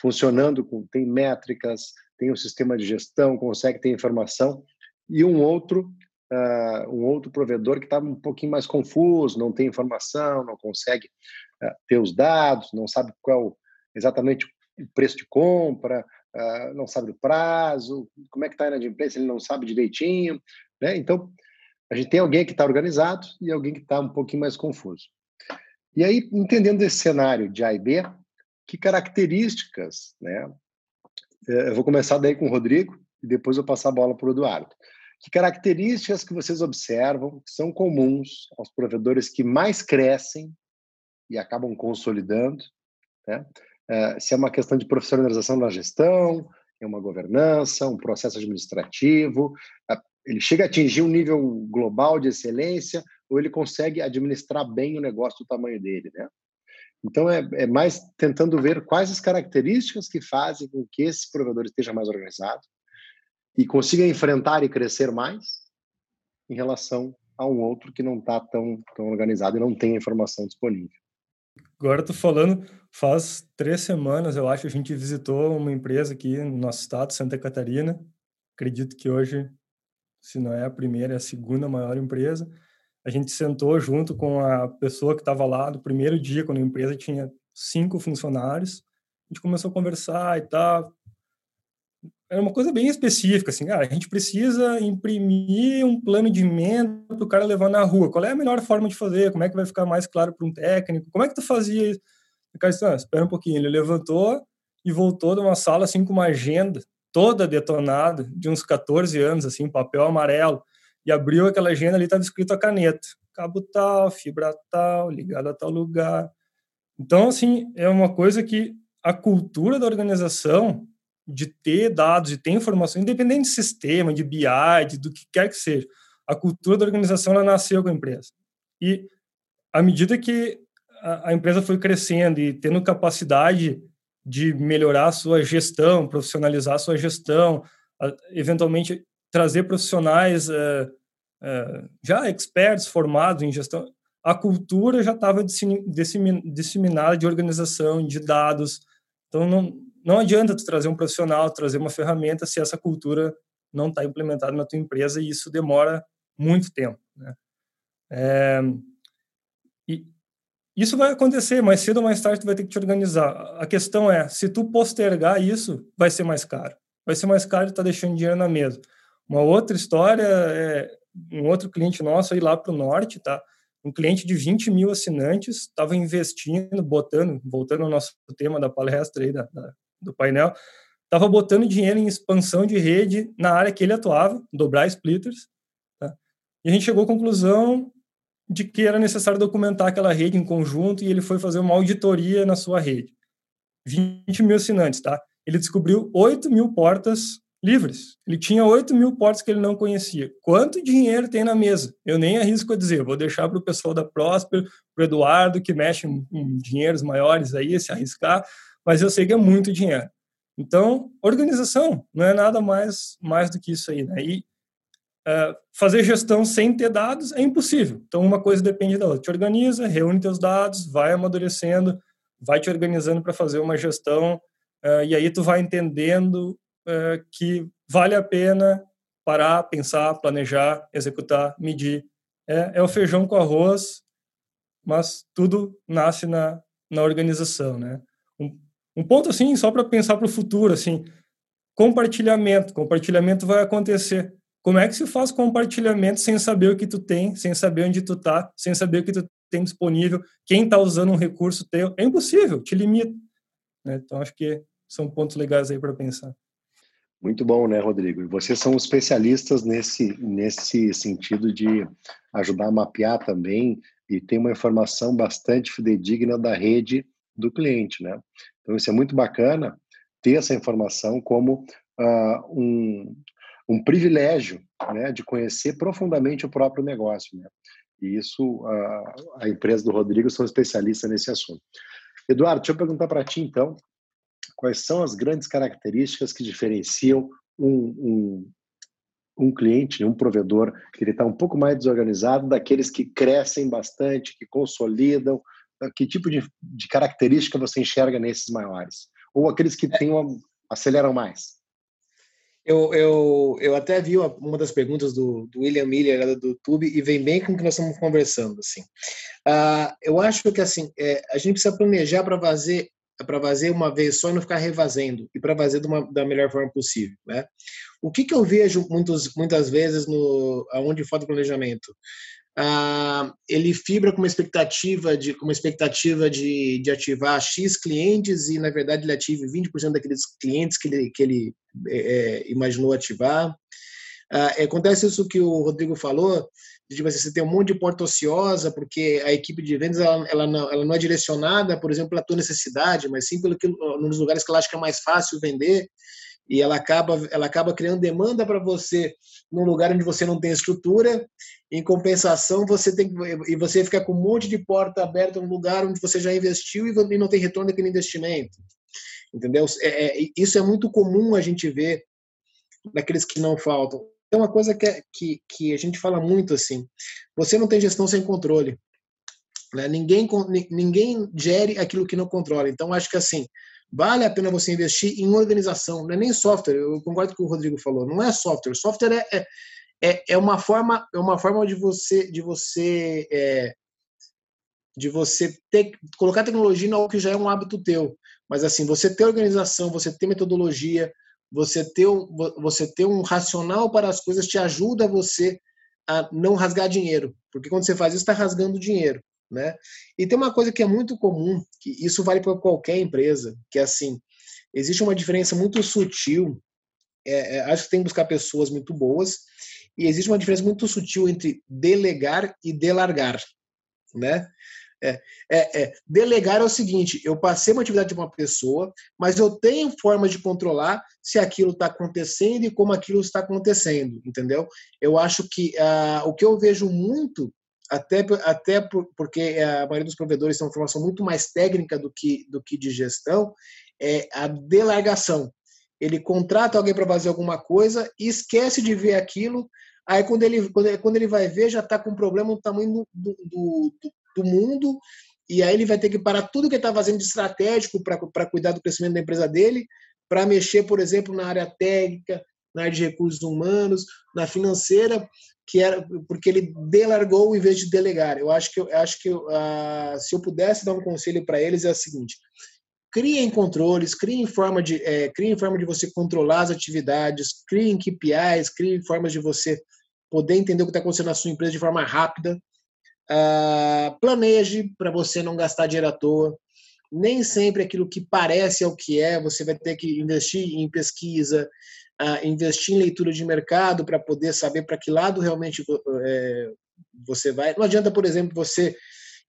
funcionando, com, tem métricas, tem um sistema de gestão, consegue ter informação, e um outro Uh, um outro provedor que está um pouquinho mais confuso, não tem informação, não consegue uh, ter os dados, não sabe qual exatamente o preço de compra, uh, não sabe o prazo, como é que está a inadimplência, ele não sabe direitinho, né? Então, a gente tem alguém que está organizado e alguém que está um pouquinho mais confuso. E aí, entendendo esse cenário de A e B, que características, né? Eh, eu vou começar daí com o Rodrigo e depois eu passar a bola para o Eduardo. Que características que vocês observam que são comuns aos provedores que mais crescem e acabam consolidando, né? Eh, se é uma questão de profissionalização da gestão, é uma governança, um processo administrativo, eh, ele chega a atingir um nível global de excelência ou ele consegue administrar bem o negócio do tamanho dele, né? Então é, é mais tentando ver quais as características que fazem com que esse provedor esteja mais organizado e consiga enfrentar e crescer mais em relação a um outro que não está tão, tão organizado e não tem a informação disponível. Agora tô falando, faz três semanas, eu acho, a gente visitou uma empresa aqui no nosso estado, Santa Catarina. Acredito que hoje, se não é a primeira, é a segunda maior empresa. A gente sentou junto com a pessoa que estava lá no primeiro dia, quando a empresa tinha cinco funcionários. A gente começou a conversar e tal, era uma coisa bem específica, assim, cara, a gente precisa imprimir um plano de emenda para o cara levar na rua. Qual é a melhor forma de fazer? Como é que vai ficar mais claro para um técnico? Como é que tu fazia isso? O cara disse, ah, espera um pouquinho. Ele levantou e voltou de uma sala, assim, com uma agenda toda detonada, de uns 14 anos, assim, papel amarelo, e abriu aquela agenda ali, estava escrito a caneta. Cabo tal, fibra tal, ligado a tal lugar. Então, assim, é uma coisa que a cultura da organização de ter dados, de ter informação, independente de sistema, de BI, de, do que quer que seja. A cultura da organização ela nasceu com a empresa. E à medida que a, a empresa foi crescendo e tendo capacidade de melhorar a sua gestão, profissionalizar a sua gestão, a, eventualmente trazer profissionais uh, uh, já experts formados em gestão, a cultura já estava disseminada de organização, de dados. Então, não, não adianta tu trazer um profissional, trazer uma ferramenta se essa cultura não está implementada na tua empresa e isso demora muito tempo. Né? É, e isso vai acontecer, mais cedo ou mais tarde tu vai ter que te organizar. A questão é, se tu postergar isso, vai ser mais caro. Vai ser mais caro e tá deixando dinheiro na mesa. Uma outra história é um outro cliente nosso aí lá para o norte, tá? Um cliente de 20 mil assinantes estava investindo, botando, voltando ao nosso tema da palestra aí da, da do painel, estava botando dinheiro em expansão de rede na área que ele atuava, dobrar splitters. Tá? E a gente chegou à conclusão de que era necessário documentar aquela rede em conjunto e ele foi fazer uma auditoria na sua rede. 20 mil assinantes, tá? Ele descobriu 8 mil portas livres. Ele tinha 8 mil portas que ele não conhecia. Quanto dinheiro tem na mesa? Eu nem arrisco a dizer. Vou deixar para o pessoal da Prosper, para o Eduardo, que mexe em, dinheiros maiores aí, se arriscar mas eu sei que é muito dinheiro. Então, organização não é nada mais, mais do que isso aí. Né? E uh, fazer gestão sem ter dados é impossível. Então, uma coisa depende da outra. Te organiza, reúne teus dados, vai amadurecendo, vai te organizando para fazer uma gestão, uh, e aí tu vai entendendo uh, que vale a pena parar, pensar, planejar, executar, medir. É, é o feijão com arroz, mas tudo nasce na, na organização, né? Um ponto assim, só para pensar para o futuro, assim, compartilhamento. Compartilhamento vai acontecer. Como é que se faz compartilhamento sem saber o que tu tem, sem saber onde tu tá, sem saber o que tu tem disponível, quem está usando um recurso teu? É impossível, te limita. Né? Então, acho que são pontos legais aí para pensar. Muito bom, né, Rodrigo? E vocês são especialistas nesse, nesse sentido de ajudar a mapear também e ter uma informação bastante fidedigna da rede do cliente, né? Então, isso é muito bacana ter essa informação como uh, um, um privilégio né, de conhecer profundamente o próprio negócio. Né? E isso, uh, a empresa do Rodrigo são especialistas nesse assunto. Eduardo, deixa eu perguntar para ti, então, quais são as grandes características que diferenciam um, um, um cliente, um provedor que ele está um pouco mais desorganizado daqueles que crescem bastante, que consolidam, que tipo de, de característica você enxerga nesses maiores? Ou aqueles que têm uma, aceleram mais? Eu, eu, eu até vi uma, uma das perguntas do, do, William Miller do YouTube e vem bem com o que nós estamos conversando. Assim. Uh, eu acho que assim é, a gente precisa planejar para fazer para fazer uma vez só e não ficar revazendo e para fazer uma, da melhor forma possível, né? O que, que eu vejo muitos, muitas vezes no aonde falta planejamento? Ah, ele fibra com uma expectativa de com uma expectativa de, de ativar X clientes e na verdade ele ative 20% daqueles clientes que ele, que ele é, é, imaginou ativar. Ah, acontece isso que o Rodrigo falou, de tipo, assim, você tem um monte de porta ociosa, porque a equipe de vendas ela, ela, não, ela não é direcionada, por exemplo, pela tua necessidade, mas sim pelo que, nos lugares que ela acha que é mais fácil vender e ela acaba, ela acaba criando demanda para você num lugar onde você não tem estrutura. Em compensação, você tem e você fica com um monte de porta aberta num lugar onde você já investiu e não tem retorno daquele investimento. Entendeu? É, é, isso é muito comum a gente ver naqueles que não faltam. uma coisa que, é, que, que a gente fala muito assim: você não tem gestão sem controle. Né? Ninguém, ninguém gere aquilo que não controla. Então, acho que assim, vale a pena você investir em organização, não é nem software. Eu concordo com o Rodrigo falou, não é software. Software é, é, é uma forma é uma forma de você de você é, de você ter, colocar tecnologia algo que já é um hábito teu. Mas assim, você ter organização, você ter metodologia, você ter, você ter um racional para as coisas te ajuda você a não rasgar dinheiro. Porque quando você faz isso, está rasgando dinheiro. Né? E tem uma coisa que é muito comum, que isso vale para qualquer empresa, que é assim, existe uma diferença muito sutil, é, é, acho que tem que buscar pessoas muito boas, e existe uma diferença muito sutil entre delegar e delargar, né? É, é, é, delegar é o seguinte: eu passei uma atividade de uma pessoa, mas eu tenho forma de controlar se aquilo está acontecendo e como aquilo está acontecendo, entendeu? Eu acho que uh, o que eu vejo muito, até, até por, porque a maioria dos provedores tem uma formação muito mais técnica do que, do que de gestão, é a delargação. Ele contrata alguém para fazer alguma coisa e esquece de ver aquilo. Aí, quando ele, quando ele, quando ele vai ver, já está com um problema no tamanho do, do, do do mundo, e aí ele vai ter que parar tudo que ele está fazendo de estratégico para cuidar do crescimento da empresa dele, para mexer, por exemplo, na área técnica, na área de recursos humanos, na financeira, que era porque ele delargou em vez de delegar. Eu acho que eu acho que uh, se eu pudesse dar um conselho para eles é o seguinte: criem controles, criem forma de é, criem forma de você controlar as atividades, criem KPIs, criem formas de você poder entender o que está acontecendo na sua empresa de forma rápida, Uh, planeje para você não gastar dinheiro à toa. Nem sempre aquilo que parece é o que é. Você vai ter que investir em pesquisa, uh, investir em leitura de mercado para poder saber para que lado realmente é, você vai. Não adianta, por exemplo, você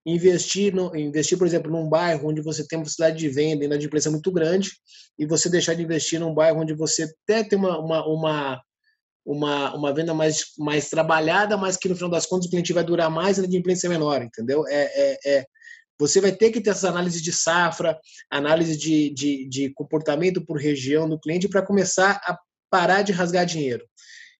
investir, no, investir, por exemplo, num bairro onde você tem uma facilidade de venda e uma empresa muito grande e você deixar de investir num bairro onde você até tem uma, uma, uma uma, uma venda mais, mais trabalhada, mas que no final das contas o cliente vai durar mais e a inadimplência é menor, entendeu? É, é, é, você vai ter que ter essas análises de safra, análise de, de, de comportamento por região do cliente para começar a parar de rasgar dinheiro.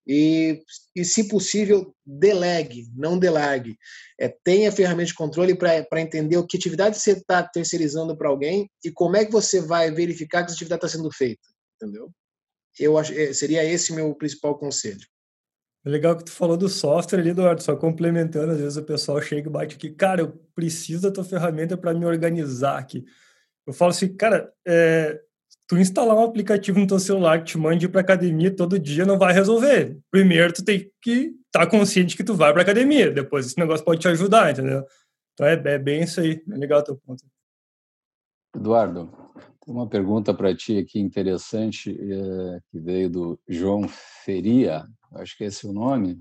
E, e se possível, delegue, não delargue. É, tenha ferramenta de controle para entender o que atividade você está terceirizando para alguém e como é que você vai verificar que essa atividade está sendo feita, entendeu? eu acho, eh, seria esse meu principal conselho. É legal que tu falou do software ali, Eduardo, só complementando, às vezes o pessoal chega e bate aqui, cara, eu preciso da tua ferramenta para me organizar aqui. Eu falo assim, cara, é, tu instalar um aplicativo no teu celular que te mande para academia todo dia não vai resolver. Primeiro tu tem que estar tá consciente que tu vai para academia, depois esse negócio pode te ajudar, entendeu? Então é, é bem isso aí, é legal o teu ponto. Eduardo, tem uma pergunta para ti aqui interessante, é, que veio do João Feria, acho que é esse o nome.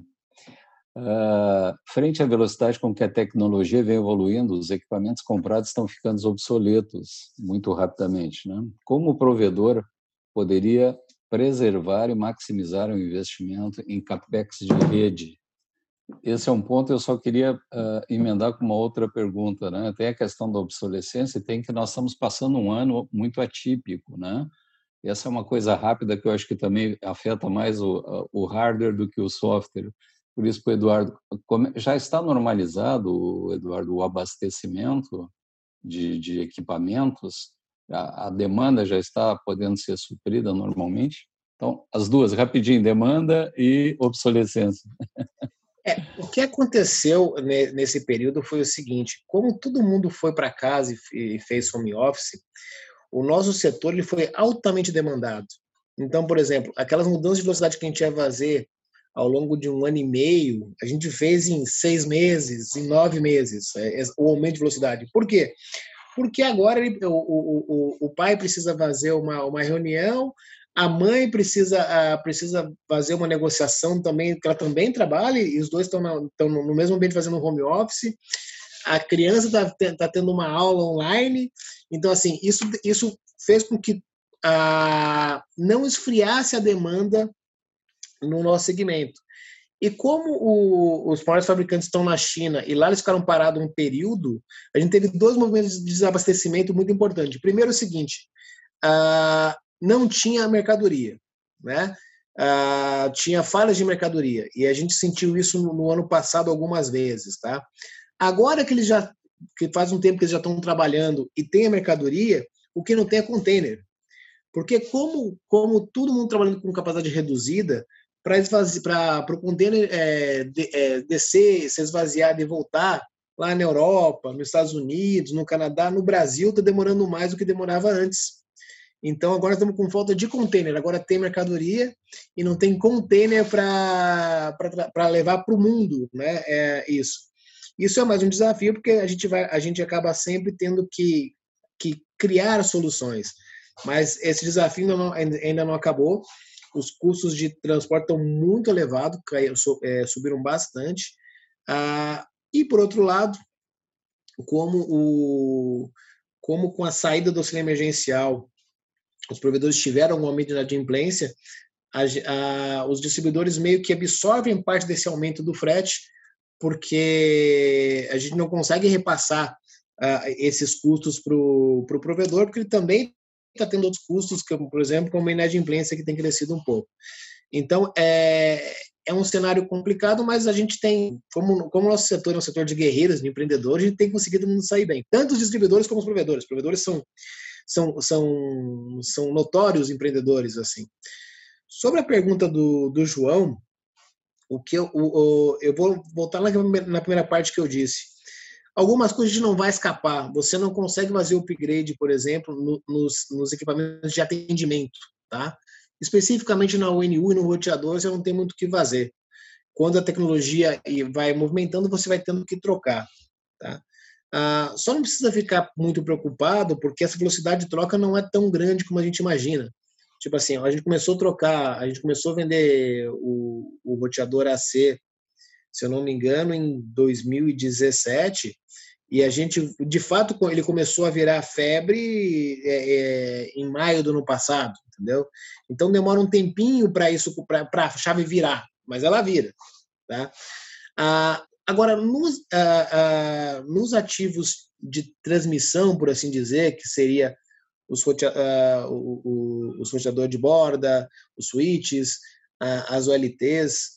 Uh, frente à velocidade com que a tecnologia vem evoluindo, os equipamentos comprados estão ficando obsoletos muito rapidamente. Né? Como o provedor poderia preservar e maximizar o investimento em capex de rede esse é um ponto. Eu só queria uh, emendar com uma outra pergunta, né? Tem a questão da obsolescência e tem que nós estamos passando um ano muito atípico, né? Essa é uma coisa rápida que eu acho que também afeta mais o, o hardware do que o software. Por isso, o Eduardo, já está normalizado, Eduardo, o abastecimento de, de equipamentos? A, a demanda já está podendo ser suprida normalmente? Então, as duas, rapidinho, demanda e obsolescência. É, o que aconteceu nesse período foi o seguinte: como todo mundo foi para casa e fez home office, o nosso setor ele foi altamente demandado. Então, por exemplo, aquelas mudanças de velocidade que a gente ia fazer ao longo de um ano e meio, a gente fez em seis meses, em nove meses, é, o aumento de velocidade. Por quê? Porque agora ele, o, o, o, o pai precisa fazer uma, uma reunião, a mãe precisa, precisa fazer uma negociação também, que ela também trabalha, e os dois estão, no mesmo ambiente fazendo home office. A criança está tá tendo uma aula online. Então, assim, isso, isso fez com que uh, não esfriasse a demanda no nosso segmento. E como o, os maiores fabricantes estão na China e lá eles ficaram parados um período, a gente teve dois movimentos de desabastecimento muito importantes. Primeiro, o seguinte: não tinha mercadoria, né? tinha falhas de mercadoria. E a gente sentiu isso no, no, ano passado algumas vezes, tá? Agora que eles já que faz um tempo que eles já estão trabalhando e tem a mercadoria, o que não tem é container. Porque como como todo mundo trabalhando com capacidade reduzida, para o container é, de, é, descer, se esvaziar e voltar lá na Europa, nos Estados Unidos, no Canadá, no Brasil, está demorando mais do que demorava antes. Então agora estamos com falta de container. Agora tem mercadoria e não tem container para levar para o mundo, né? É isso. Isso é mais um desafio porque a gente vai, a gente acaba sempre tendo que, que criar soluções. Mas esse desafio ainda não, ainda não acabou. Os custos de transporte estão muito elevados, é, subiram bastante. Ah, e por outro lado, como o como com a saída do auxílio emergencial os provedores tiveram um aumento de inadimplência, a, a, os distribuidores meio que absorvem parte desse aumento do frete, porque a gente não consegue repassar uh, esses custos para o pro provedor, porque ele também está tendo outros custos, como, por exemplo, como a inadimplência, que tem crescido um pouco. Então, é, é um cenário complicado, mas a gente tem, como, como nosso setor é um setor de guerreiros, de empreendedores, a gente tem conseguido sair bem. Tanto os distribuidores como os provedores. Os provedores são são, são, são notórios empreendedores assim. Sobre a pergunta do, do João, o que eu, o, o, eu vou voltar na, na primeira parte que eu disse. Algumas coisas a gente não vai escapar. Você não consegue fazer o upgrade, por exemplo, no, nos, nos equipamentos de atendimento, tá? Especificamente na UNU e no roteador, você não tem muito o que fazer. Quando a tecnologia vai movimentando, você vai tendo que trocar, tá? Ah, só não precisa ficar muito preocupado, porque essa velocidade de troca não é tão grande como a gente imagina. Tipo assim, a gente começou a trocar, a gente começou a vender o, o roteador AC, se eu não me engano, em 2017, e a gente, de fato, ele começou a virar febre é, é, em maio do ano passado, entendeu? Então demora um tempinho para isso, para a chave virar, mas ela vira, tá? Ah, Agora, nos, uh, uh, nos ativos de transmissão, por assim dizer, que seria os, uh, o, o, os roteadores de borda, os switches, as OLTs,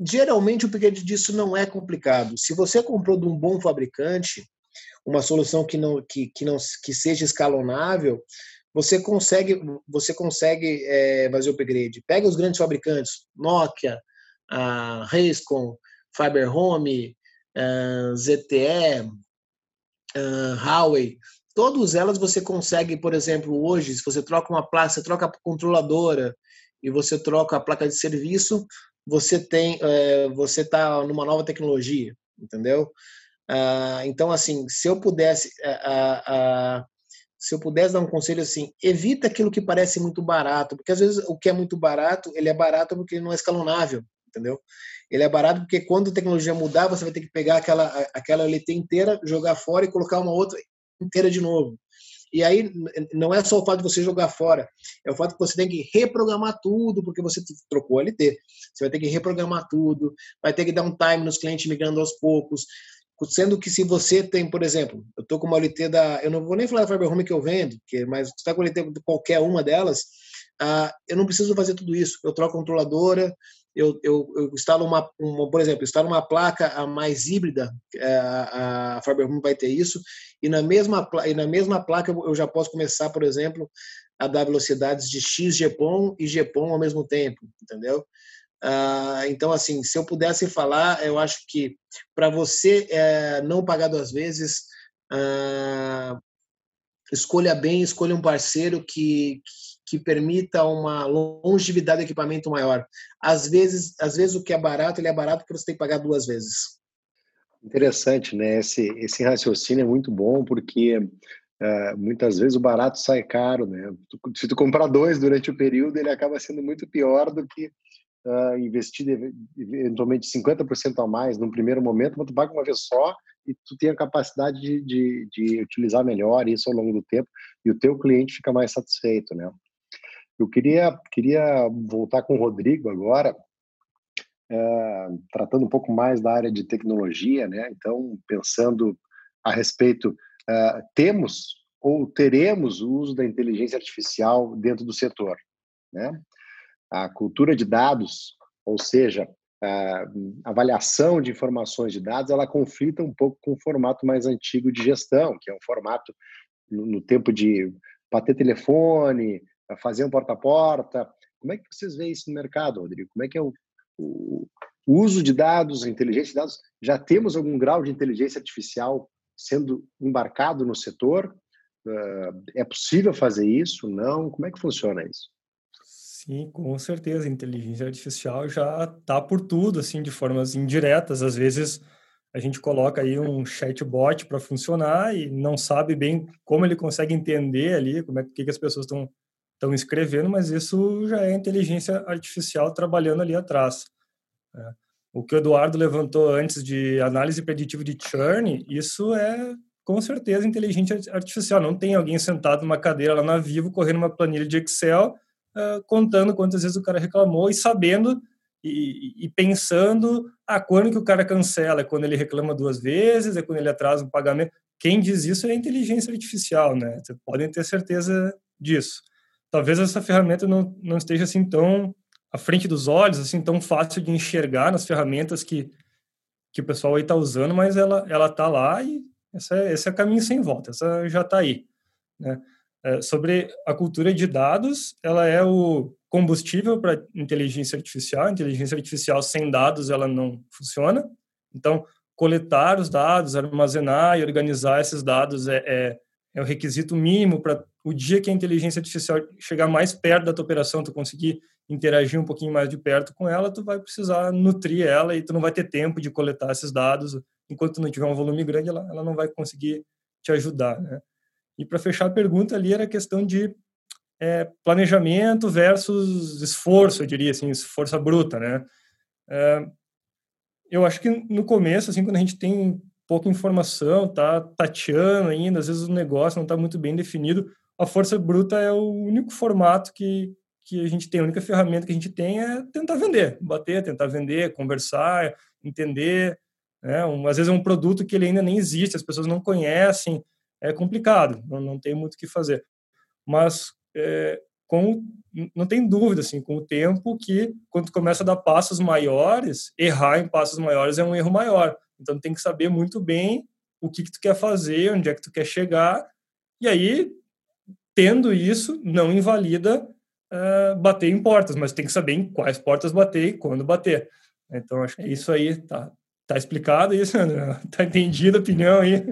geralmente o upgrade disso não é complicado. Se você comprou de um bom fabricante, uma solução que não que, que não que seja escalonável, você consegue você consegue é, fazer o upgrade. Pega os grandes fabricantes, Nokia, a Rescom, Fiber Home, uh, ZTE, uh, Huawei, todas elas você consegue, por exemplo, hoje, se você troca uma placa, você troca a controladora e você troca a placa de serviço, você tem, é, você está numa nova tecnologia, entendeu? Ah, então, assim, se eu pudesse, se eu pudesse dar um conselho assim, evita aquilo que parece muito barato, porque às vezes o que é muito barato, ele é barato porque ele não é escalonável, entendeu? Ele é barato porque quando a tecnologia mudar, você vai ter que pegar aquela, aquela LT inteira, jogar fora e colocar uma outra inteira de novo. E aí não é só o fato de você jogar fora, é o fato que você tem que reprogramar tudo, porque você trocou LT. Você vai ter que reprogramar tudo, vai ter que dar um time nos clientes migrando aos poucos. Sendo que se você tem, por exemplo, eu estou com uma LT da. Eu não vou nem falar da Fiber Home que eu vendo, que, mas se está com a LT de qualquer uma delas, uh, eu não preciso fazer tudo isso. Eu troco a controladora, eu, eu, eu instalo uma, uma, por exemplo, instalo uma placa a mais híbrida, é, a, a Fiberhome vai ter isso, e na mesma, e na mesma placa eu já posso começar, por exemplo, a dar velocidades de X GPON e GPON ao mesmo tempo, entendeu? Ah, então, assim, se eu pudesse falar, eu acho que para você é, não pagar duas vezes, ah, escolha bem, escolha um parceiro que, que permita uma longevidade do equipamento maior. Às vezes, às vezes o que é barato, ele é barato porque você tem que pagar duas vezes. Interessante, né? Esse, esse raciocínio é muito bom porque uh, muitas vezes o barato sai caro, né? Se tu comprar dois durante o período, ele acaba sendo muito pior do que uh, investir eventualmente 50% a mais num primeiro momento, mas tu paga uma vez só e tu tem a capacidade de, de, de utilizar melhor isso ao longo do tempo e o teu cliente fica mais satisfeito, né? Eu queria, queria voltar com o Rodrigo agora, é, tratando um pouco mais da área de tecnologia, né? Então, pensando a respeito, é, temos ou teremos o uso da inteligência artificial dentro do setor, né? a cultura de dados, ou seja, a avaliação de informações de dados, ela conflita um pouco com o formato mais antigo de gestão, que é um formato no, no tempo de bater telefone, fazer um porta a porta. Como é que vocês veem isso no mercado, Rodrigo? Como é que é o, o, uso de dados, inteligência de dados? Já temos algum grau de inteligência artificial sendo embarcado no setor? É possível fazer isso? Não? Como é que funciona isso? Sim, com certeza. A inteligência artificial já está por tudo, assim, de formas indiretas. Às vezes a gente coloca aí um chatbot para funcionar e não sabe bem como ele consegue entender ali, como é que, que as pessoas estão estão escrevendo, mas isso já é inteligência artificial trabalhando ali atrás. É. O que o Eduardo levantou antes de análise preditiva de churn, isso é com certeza inteligência artificial. Não tem alguém sentado numa cadeira lá na Vivo, correndo uma planilha de Excel, uh, contando quantas vezes o cara reclamou e sabendo e, e, pensando, ah, quando que o cara cancela? É quando ele reclama duas vezes? É quando ele atrasa um pagamento? Quem diz isso é inteligência artificial, né? Vocês podem ter certeza disso. Talvez essa ferramenta não, não esteja assim tão à frente dos olhos, assim, tão fácil de enxergar nas ferramentas que, que o pessoal aí está usando, mas ela ela está lá e essa, esse é caminho sem volta, essa já está aí. Né? É, sobre a cultura de dados, ela é o combustível para inteligência artificial. Inteligência artificial sem dados ela não funciona. Então, coletar os dados, armazenar e organizar esses dados é, é, é o requisito mínimo para o dia que a inteligência artificial chegar mais perto da tua operação, tu conseguir interagir um pouquinho mais de perto com ela, tu vai precisar nutrir ela e tu não vai ter tempo de coletar esses dados enquanto não tiver um volume grande, ela, ela não vai conseguir te ajudar, né? E para fechar a pergunta ali era a questão de é, planejamento versus esforço, eu diria assim, força bruta, né? É, eu acho que no começo, assim, quando a gente tem pouca informação, tá tateando ainda, às vezes o negócio não está muito bem definido, a força bruta é o único formato que, que a gente tem, a única ferramenta que a gente tem é tentar vender, bater, tentar vender, conversar, entender, né? Um, às vezes é um produto que ele ainda nem existe, as pessoas não conhecem, é complicado, não, não tem muito o que fazer. Mas é, com, não tem dúvida, assim, com o tempo que quando começa a dar passos maiores, errar em passos maiores é um erro maior. Então tem que saber muito bem o que, que tu quer fazer, onde é que tu quer chegar, e aí, tendo isso, não invalida uh, bater em portas, mas tem que saber em quais portas bater e quando bater. Então, acho que isso aí tá, Tá explicado isso, [LAUGHS] André? Tá entendido a opinião aí?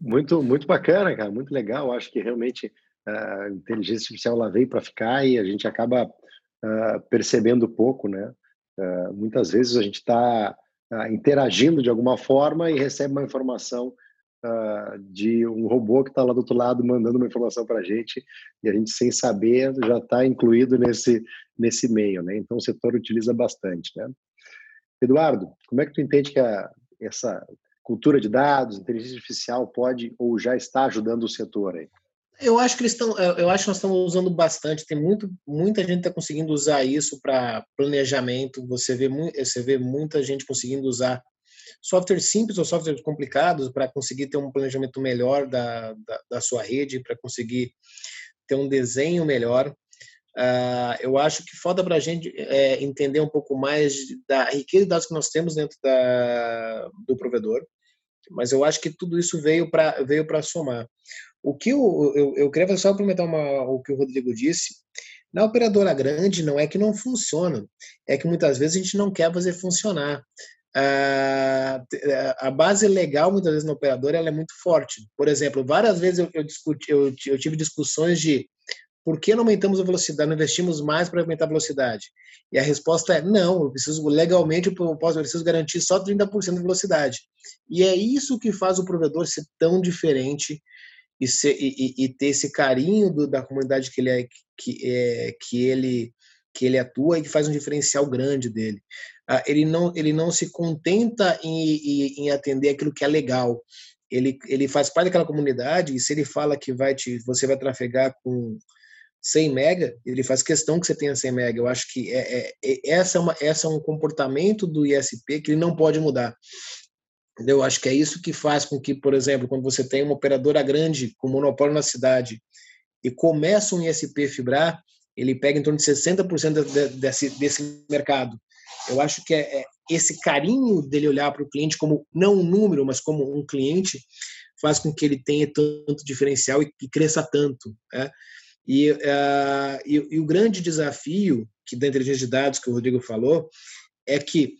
Muito, muito, bacana, cara, muito legal. Acho que realmente a inteligência artificial lá veio para ficar e a gente acaba uh, percebendo pouco, né? Uh, muitas vezes a gente está uh, interagindo de alguma forma e recebe uma informação de um robô que está lá do outro lado mandando uma informação para a gente e a gente sem saber já está incluído nesse nesse meio, né? Então o setor utiliza bastante, né? Eduardo, como é que tu entende que a, essa cultura de dados, inteligência artificial pode ou já está ajudando o setor aí? Eu acho que eles estão, eu acho que nós estamos usando bastante. Tem muito, muita gente está conseguindo usar isso para planejamento. Você vê, você vê muita gente conseguindo usar softwares simples ou softwares complicados para conseguir ter um planejamento melhor da, da, da sua rede, para conseguir ter um desenho melhor. Uh, eu acho que falta para a gente é, entender um pouco mais da riqueza de dados que nós temos dentro da, do provedor, mas eu acho que tudo isso veio para veio para somar. O que eu, eu, eu queria só complementar uma, o que o Rodrigo disse. Na operadora grande, não é que não funciona, é que muitas vezes a gente não quer fazer funcionar. Uh, a base legal, muitas vezes, na operadora ela é muito forte. Por exemplo, várias vezes eu, eu, discuti, eu, eu tive discussões de por que não aumentamos a velocidade, não investimos mais para aumentar a velocidade? E a resposta é não, eu preciso legalmente eu posso eu preciso garantir só 30% de velocidade. E é isso que faz o provedor ser tão diferente e, ser, e, e ter esse carinho do, da comunidade que ele é, que, é, que ele que ele atua e que faz um diferencial grande dele. Ah, ele não ele não se contenta em, em, em atender aquilo que é legal. Ele, ele faz parte daquela comunidade e se ele fala que vai te você vai trafegar com 100 mega, ele faz questão que você tenha 100 mega. Eu acho que é, é, é, essa, é uma, essa é um comportamento do ISP que ele não pode mudar. Eu acho que é isso que faz com que, por exemplo, quando você tem uma operadora grande com monopólio na cidade e começa um ISP fibrar, ele pega em torno de 60% desse, desse mercado. Eu acho que é, é esse carinho dele olhar para o cliente como não um número, mas como um cliente, faz com que ele tenha tanto diferencial e, e cresça tanto. Né? E, uh, e, e, o grande desafio que da inteligência de dados que o Rodrigo falou é que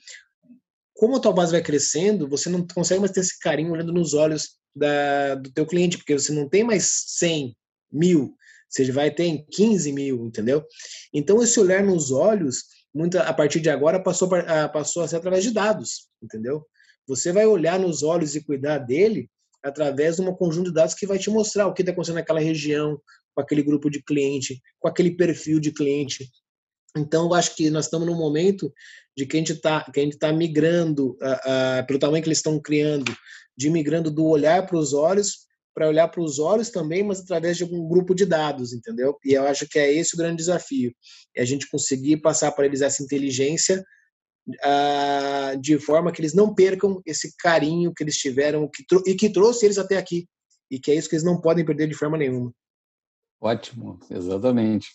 como a tua base vai crescendo, você não consegue mais ter esse carinho olhando nos olhos da, do teu cliente, porque você não tem mais 100 mil, você vai ter 15 mil, entendeu? Então, esse olhar nos olhos, a partir de agora, passou, passou a ser através de dados, entendeu? Você vai olhar nos olhos e cuidar dele através de um conjunto de dados que vai te mostrar o que está acontecendo naquela região, com aquele grupo de cliente, com aquele perfil de cliente. Então, eu acho que nós estamos num momento de que a gente está tá migrando, uh, uh, pelo tamanho que eles estão criando, de migrando do olhar para os olhos para olhar para os olhos também, mas através de um grupo de dados, entendeu? E eu acho que é esse o grande desafio, é a gente conseguir passar para eles essa inteligência uh, de forma que eles não percam esse carinho que eles tiveram que e que trouxe eles até aqui, e que é isso que eles não podem perder de forma nenhuma. Ótimo, exatamente.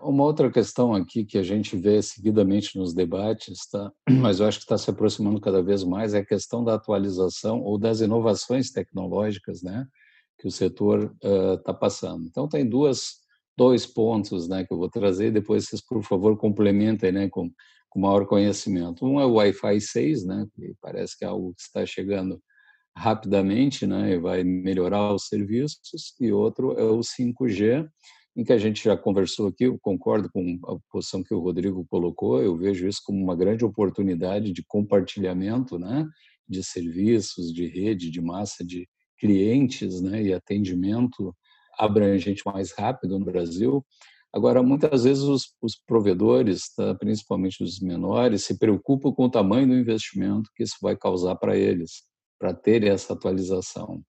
Uma outra questão aqui que a gente vê seguidamente nos debates, tá? [CLEARS THROAT] mas eu acho que está se aproximando cada vez mais, é a questão da atualização ou das inovações tecnológicas, né? Que o setor está uh, passando. Então, tem duas, dois pontos né, que eu vou trazer, depois vocês, por favor, complementem né, com, com maior conhecimento. Um é o Wi-Fi 6, né, que parece que é algo que está chegando rapidamente né, e vai melhorar os serviços, e outro é o 5G, em que a gente já conversou aqui, eu concordo com a posição que o Rodrigo colocou, eu vejo isso como uma grande oportunidade de compartilhamento né, de serviços, de rede, de massa de, clientes né, e atendimento abrangente mais rápido no Brasil. Agora, muitas vezes os, os provedores, tá, principalmente os menores, se preocupam com o tamanho do investimento que isso vai causar para eles, para ter essa atualização.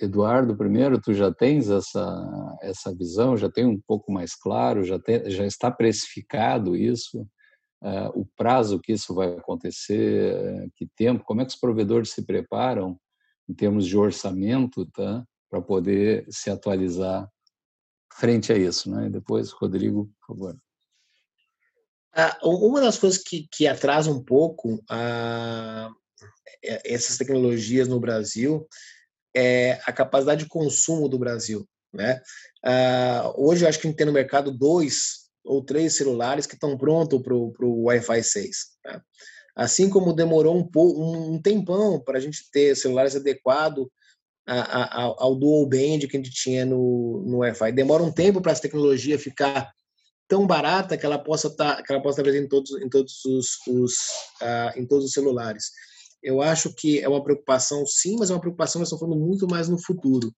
Eduardo, primeiro, tu já tens essa, essa visão, já tem um pouco mais claro, já, tem, já está precificado isso, uh, o prazo que isso vai acontecer, uh, que tempo, como é que os provedores se preparam em termos de orçamento, tá? para poder se atualizar frente a isso. Né? Depois, Rodrigo, por favor. Ah, uma das coisas que, que atrasa um pouco ah, essas tecnologias no Brasil é a capacidade de consumo do Brasil. Né? Ah, hoje, eu acho que a gente tem no mercado dois ou três celulares que estão prontos para o Wi-Fi 6. Tá? Assim como demorou um, um tempão para a gente ter celulares adequados ao dual band que a gente tinha no, no Wi-Fi. Demora um tempo para essa tecnologia ficar tão barata que ela possa estar tá, que ela possa estar presente em todos em todos os, os uh, em todos os celulares. Eu acho que é uma preocupação, sim, mas é uma preocupação nós estamos falando muito mais no futuro.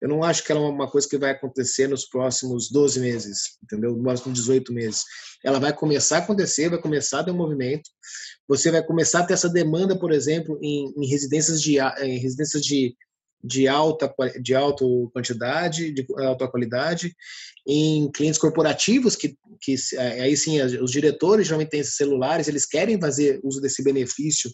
Eu não acho que ela é uma coisa que vai acontecer nos próximos 12 meses, entendeu? Nos próximos 18 meses. Ela vai começar a acontecer, vai começar a ter um movimento. Você vai começar a ter essa demanda, por exemplo, em, em residências de em residências de, de alta de alta quantidade, de alta qualidade, em clientes corporativos que, que aí sim os diretores geralmente têm esses celulares, eles querem fazer uso desse benefício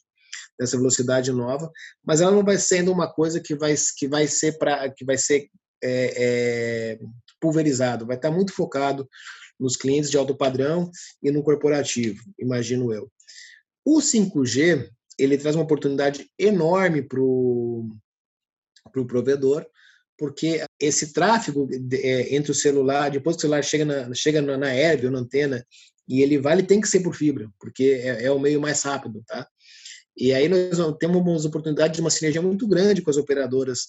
dessa velocidade nova, mas ela não vai sendo uma coisa que vai, que vai ser para que vai ser é, é, pulverizado, vai estar muito focado nos clientes de alto padrão e no corporativo, imagino eu. O 5G ele traz uma oportunidade enorme para o pro provedor, porque esse tráfego é, entre o celular, depois que o celular chega na, chega na, na ou na antena, e ele vai, ele tem que ser por fibra, porque é, é o meio mais rápido, tá? E aí nós temos oportunidade de uma sinergia muito grande com as operadoras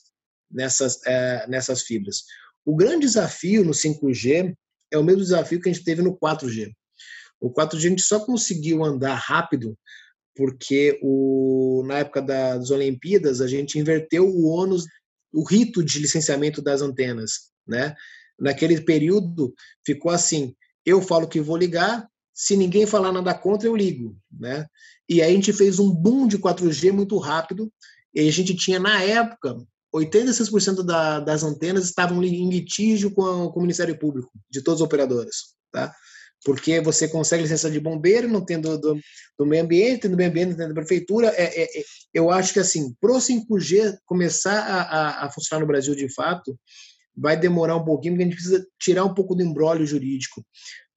nessas, é, nessas fibras. O grande desafio no 5G é o mesmo desafio que a gente teve no 4G. O 4G a gente só conseguiu andar rápido porque o, na época das Olimpíadas a gente inverteu o ônus, o rito de licenciamento das antenas, né? Naquele período ficou assim: eu falo que vou ligar, se ninguém falar nada contra, eu ligo, né? E aí a gente fez um boom de 4G muito rápido, e a gente tinha, na época, 86% da, das antenas estavam em litígio com, a, com, o Ministério Público, de todas as operadoras, tá? Porque você consegue licença de bombeiro, não tendo do, do meio ambiente, do meio ambiente, não tendo da prefeitura. É, é, é, eu acho que, assim, pro 5G começar a, a, a funcionar no Brasil de fato, vai demorar um pouquinho, porque a gente precisa tirar um pouco do embrólio jurídico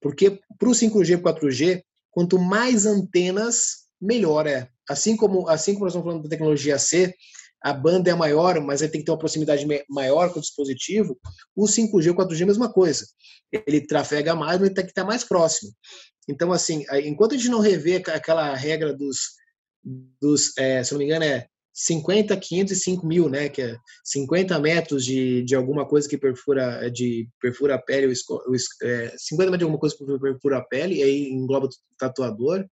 Porque para o 5G e 4G, quanto mais antenas, melhor é. Assim como, assim como nós estamos falando da tecnologia C, a banda é maior, mas ele tem que ter uma proximidade maior com o dispositivo, o 5G e o 4G é a mesma coisa. Ele trafega mais, mas ele tem que estar mais próximo. Então, assim, enquanto a gente não rever aquela regra dos, dos é, se não me engano, é 50, 500 e 5 mil, né? Que é 50 metros de, de alguma coisa que perfura, de, perfura a pele, o, o, é, 50 metros de alguma coisa que perfura a pele, e aí engloba o tatuador,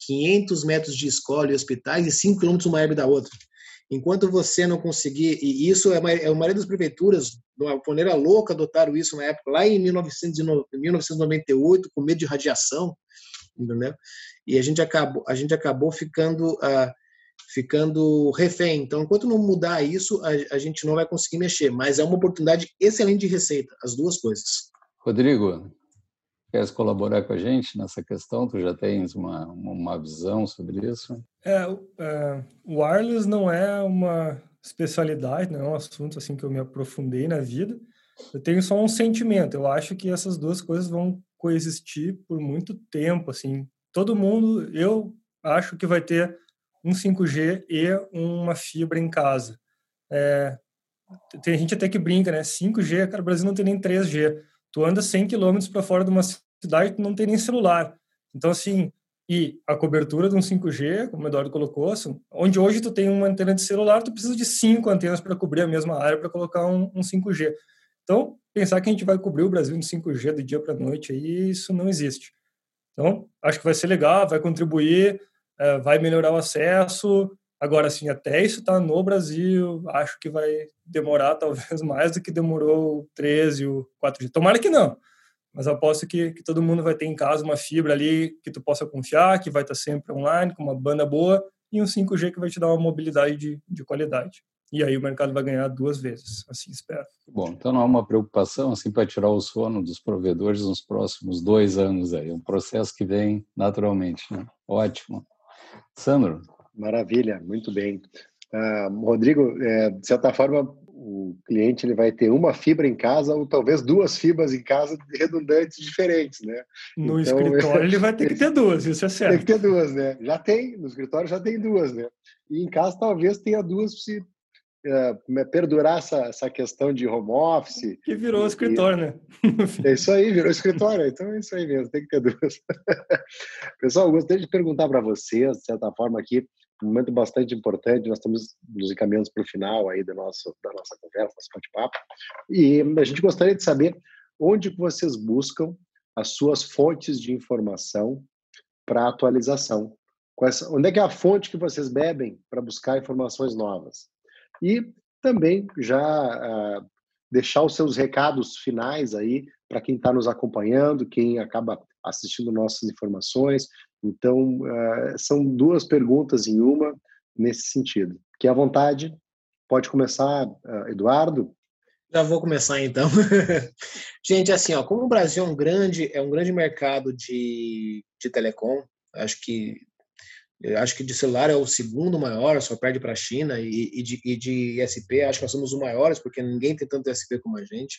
500 metros de escola e hospitais e 5 quilômetros uma herbe da outra. Enquanto você não conseguir, e isso é, é a maioria das prefeituras, de uma maneira louca, adotaram isso na época, lá em 1998, com medo de radiação, entendeu? E a gente acabou, a gente acabou ficando. Uh, ficando refém. Então, enquanto não mudar isso, a, a, gente não vai conseguir mexer. Mas é uma oportunidade excelente de receita, as duas coisas. Rodrigo, queres colaborar com a gente nessa questão? Tu já tens uma, uma visão sobre isso? É, é, o wireless não é uma especialidade, não é um assunto assim que eu me aprofundei na vida. Eu tenho só um sentimento. Eu acho que essas duas coisas vão coexistir por muito tempo. Assim, todo mundo, eu acho que vai ter um 5G e uma fibra em casa. É, tem gente até que brinca, né? 5G, cara, o Brasil não tem nem 3G. Tu anda 100 quilômetros para fora de uma cidade, tu não tem nem celular. Então, assim, e a cobertura de um 5G, como o Eduardo colocou, assim, onde hoje tu tem uma antena de celular, tu precisa de cinco antenas para cobrir a mesma área para colocar um, um 5G. Então, pensar que a gente vai cobrir o Brasil em 5G do dia para noite, aí isso não existe. Então, acho que vai ser legal, vai contribuir é, vai melhorar o acesso. Agora, assim, até isso está no Brasil, acho que vai demorar [LAUGHS] talvez mais do que demorou o 13, o 4G. Tomara que não, mas aposto que, que todo mundo vai ter em casa uma fibra ali que tu possa confiar, que vai estar tá sempre online, com uma banda boa, e um 5G que vai te dar uma mobilidade de, de qualidade. E aí o mercado vai ganhar duas vezes, assim espero. Bom, então não há uma preocupação assim para tirar o sono dos provedores nos próximos dois anos aí, é um processo que vem naturalmente, né? Ótimo. Sandro. Maravilha, muito bem. Uh, Rodrigo, é, de certa forma, o cliente ele vai ter uma fibra em casa ou talvez duas fibras em casa redundantes diferentes, né? No então, escritório ele vai ter que ter [LAUGHS] duas, isso é certo. Tem que ter duas, né? Já tem, no escritório já tem duas, né? E em casa talvez tenha duas se uh, perdurar essa, essa questão de home office. Que virou e, escritório, né? é isso aí, virou escritório. Então é isso aí mesmo, tem que ter duas. [LAUGHS] Pessoal, gostaria de perguntar para vocês, de certa forma, aqui, um momento bastante importante, nós estamos nos encaminhando para o final aí do nosso, da nossa conversa, nosso bate-papo, e a gente gostaria de saber onde vocês buscam as suas fontes de informação para atualização. Quais, onde é que é a fonte que vocês bebem para buscar informações novas? E também já uh, deixar os seus recados finais aí para quem está nos acompanhando, quem acaba assistindo nossas informações. Então, uh, são duas perguntas em uma nesse sentido. Que à vontade, pode começar, uh, Eduardo. Já vou começar então. [LAUGHS] Gente, assim, ó, como o Brasil é um grande, é um grande mercado de, de telecom, acho que eu acho que de celular é o segundo maior, só perde para a China, e, e, de, e de ISP, acho que nós somos os maiores, porque ninguém tem tanto ISP como a gente.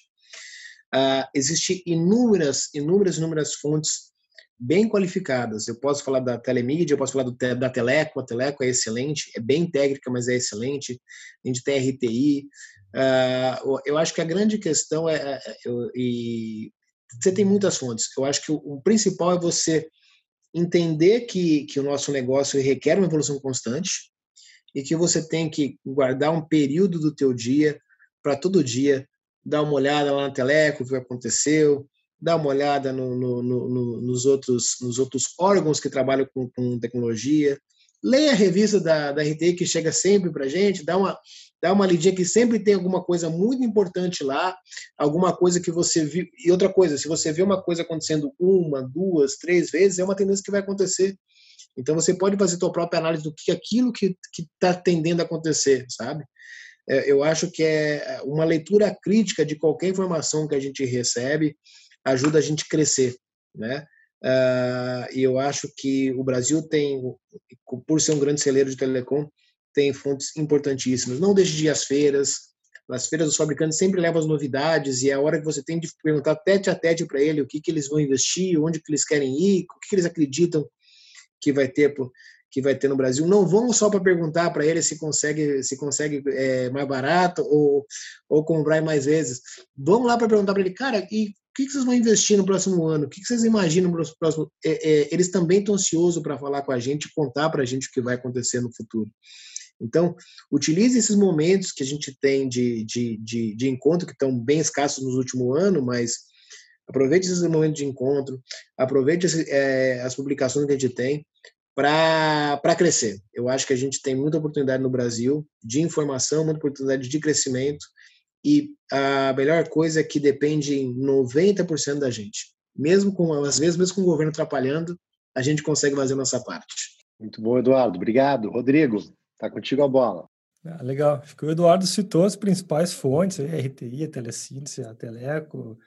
Uh, Existem inúmeras, inúmeras, inúmeras fontes bem qualificadas. Eu posso falar da telemídia, eu posso falar do, da Teleco, a Teleco é excelente, é bem técnica, mas é excelente. A gente tem RTI. Uh, eu acho que a grande questão é, é, é e você tem muitas fontes. Eu acho que o, o principal é você entender que, que o nosso negócio requer uma evolução constante e que você tem que guardar um período do teu dia para todo dia dar uma olhada lá na Teleco, o que aconteceu, dar uma olhada no, no, no, nos, outros, nos outros órgãos que trabalham com, com tecnologia, leia a revista da, da RT que chega sempre para a gente, dá uma, dá uma lidinha que sempre tem alguma coisa muito importante lá, alguma coisa que você viu. E outra coisa, se você vê uma coisa acontecendo uma, duas, três vezes, é uma tendência que vai acontecer. Então você pode fazer sua própria análise do que aquilo que está tendendo a acontecer, sabe? É, eu acho que é uma leitura crítica de qualquer informação que a gente recebe ajuda a gente a crescer, né? Uh, e eu acho que o Brasil tem, por ser um grande celeiro de telecom, tem fontes importantíssimas. Não deixe de ir às feiras, As feiras dos fabricantes sempre levam as novidades e é a hora que você tem de perguntar tete a tete para ele o que, que eles vão investir, onde que eles querem ir, o que, que eles acreditam que vai ter que vai ter no Brasil. Não vão só para perguntar para ele se consegue se consegue é, mais barato ou, ou comprar mais vezes. Vão lá para perguntar para ele, cara, e o que, que, vocês vão investir no próximo ano? O que, que vocês imaginam para os próximos? É, é, eles também estão ansiosos para falar com a gente, contar para a gente o que vai acontecer no futuro. Então, utilize esses momentos que a gente tem de, de, de, de encontro, que estão bem escassos nos últimos anos, mas aproveite esses momentos de encontro, aproveite esse, é, as publicações que a gente tem para crescer. Eu acho que a gente tem muita oportunidade no Brasil de informação, muita oportunidade de crescimento, e a melhor coisa é que depende em 90% da gente. Mesmo com, às vezes, mesmo com o governo atrapalhando, a gente consegue fazer a nossa parte. Muito bom, Eduardo. Obrigado. Rodrigo, Tá contigo a bola. Ah, legal. Acho que o Eduardo citou as principais fontes, a RTI, a Telesíntese, a Teleco.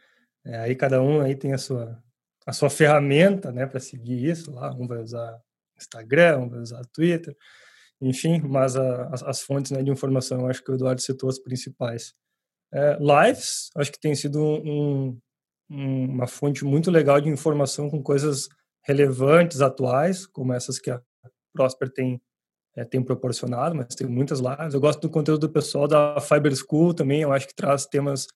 É, aí cada um aí tem a sua, a sua ferramenta né, para seguir isso. Lá um vai usar Instagram, um vai usar Twitter, enfim, mas a, as, as, fontes né, de informação, acho que o Eduardo citou as principais. É, lives, acho que tem sido um, um, uma fonte muito legal de informação com coisas relevantes, atuais, como essas que a Prosper tem é, tem proporcionado, mas tem muitas lives. Eu gosto do conteúdo do pessoal da Fiber School também, eu acho que traz temas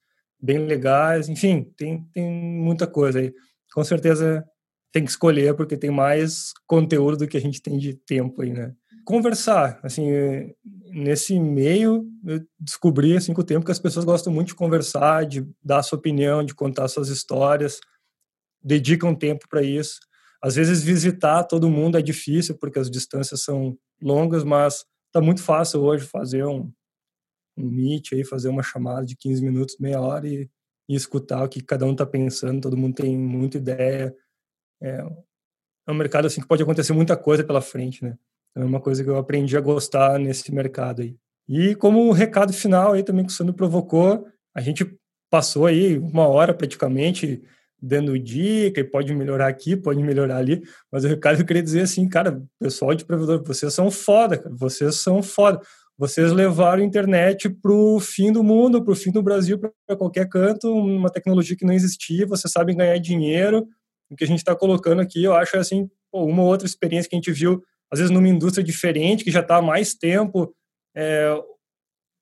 bem legais. Enfim, tem, tem muita coisa aí. Com certeza tem que escolher, porque tem mais conteúdo do que a gente tem de tempo aí, né? Conversar, assim, nesse meio, eu descobri, assim, com o tempo que as pessoas gostam muito de conversar, de dar sua opinião, de contar suas histórias, dedicam tempo para isso. Às vezes visitar todo mundo é difícil, porque as distâncias são longas, mas tá muito fácil hoje fazer um, um meet aí, fazer uma chamada de 15 minutos, meia hora e, e escutar o que cada um tá pensando, todo mundo tem muita ideia. É, é um mercado assim que pode acontecer muita coisa pela frente, né? Então, é uma coisa que eu aprendi a gostar nesse mercado aí. E como recado final aí também que o Sandro provocou, a gente passou aí uma hora praticamente dando dica e pode melhorar aqui, pode melhorar ali, mas o que eu queria dizer é assim, cara, pessoal de provedor, vocês são foda, cara, vocês são foda. Vocês levaram a internet para o fim do mundo, para o fim do Brasil, para qualquer canto, uma tecnologia que não existia, vocês sabem ganhar dinheiro. O que a gente está colocando aqui, eu acho assim, pô, uma outra experiência que a gente viu, às vezes numa indústria diferente, que já está há mais tempo, é,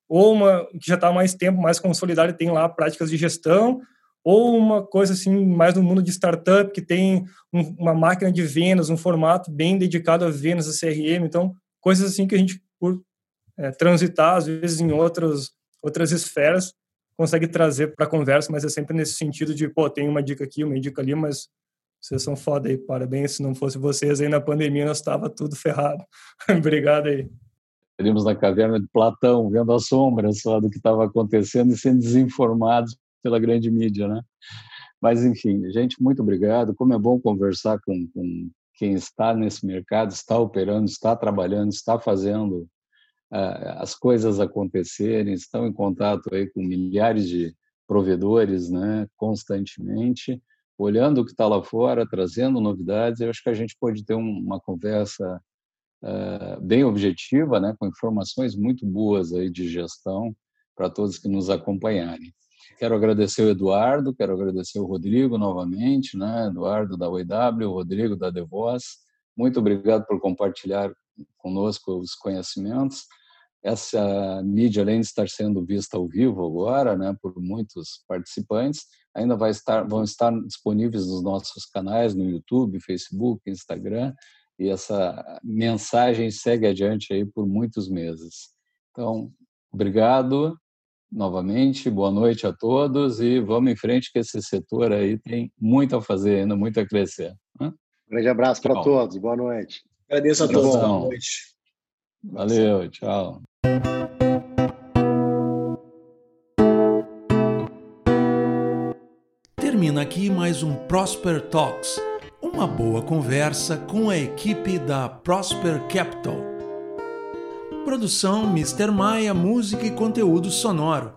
ou uma que já está há mais tempo, mais consolidada tem lá práticas de gestão, ou uma coisa assim mais no mundo de startup que tem um, uma máquina de vendas, um formato bem dedicado a vendas, a CRM, então coisas assim que a gente por é, transitar às vezes em outras outras esferas consegue trazer para a conversa, mas é sempre nesse sentido de pô tem uma dica aqui, uma dica ali, mas vocês são foda aí, parabéns. Se não fosse vocês aí na pandemia, nós estava tudo ferrado. [LAUGHS] Obrigado aí. Estaríamos na caverna de Platão, vendo as sombras só do que estava acontecendo e sendo desinformados pela grande mídia, né? Mas, enfim, gente, muito obrigado. Como é bom conversar com, com quem está nesse mercado, está operando, está trabalhando, está fazendo uh, as coisas acontecerem, estão em contato aí com milhares de provedores, né, constantemente, olhando o que está lá fora, trazendo novidades. Eu acho que a gente pode ter um, uma conversa uh, bem objetiva, né, com informações muito boas aí de gestão para todos que nos acompanharem. Quero agradecer o Eduardo, quero agradecer o Rodrigo novamente, né? Eduardo da OEW, o Rodrigo da Devoz. Muito obrigado por compartilhar conosco os conhecimentos. Essa mídia, além de estar sendo vista ao vivo agora, né, por muitos participantes, ainda vai estar, vão estar disponíveis nos nossos canais no YouTube, Facebook, Instagram, e essa mensagem segue adiante aí por muitos meses. Então, obrigado novamente, boa noite a todos e vamos em frente que esse setor aí tem muito a fazer ainda, muito a crescer. Né? Grande abraço para todos, boa noite. Agradeço a todos, boa noite. Valeu, tchau. Termina aqui mais um Prosper Talks, uma boa conversa com a equipe da Prosper Capital. Produção Mr. Maia Música e Conteúdo Sonoro.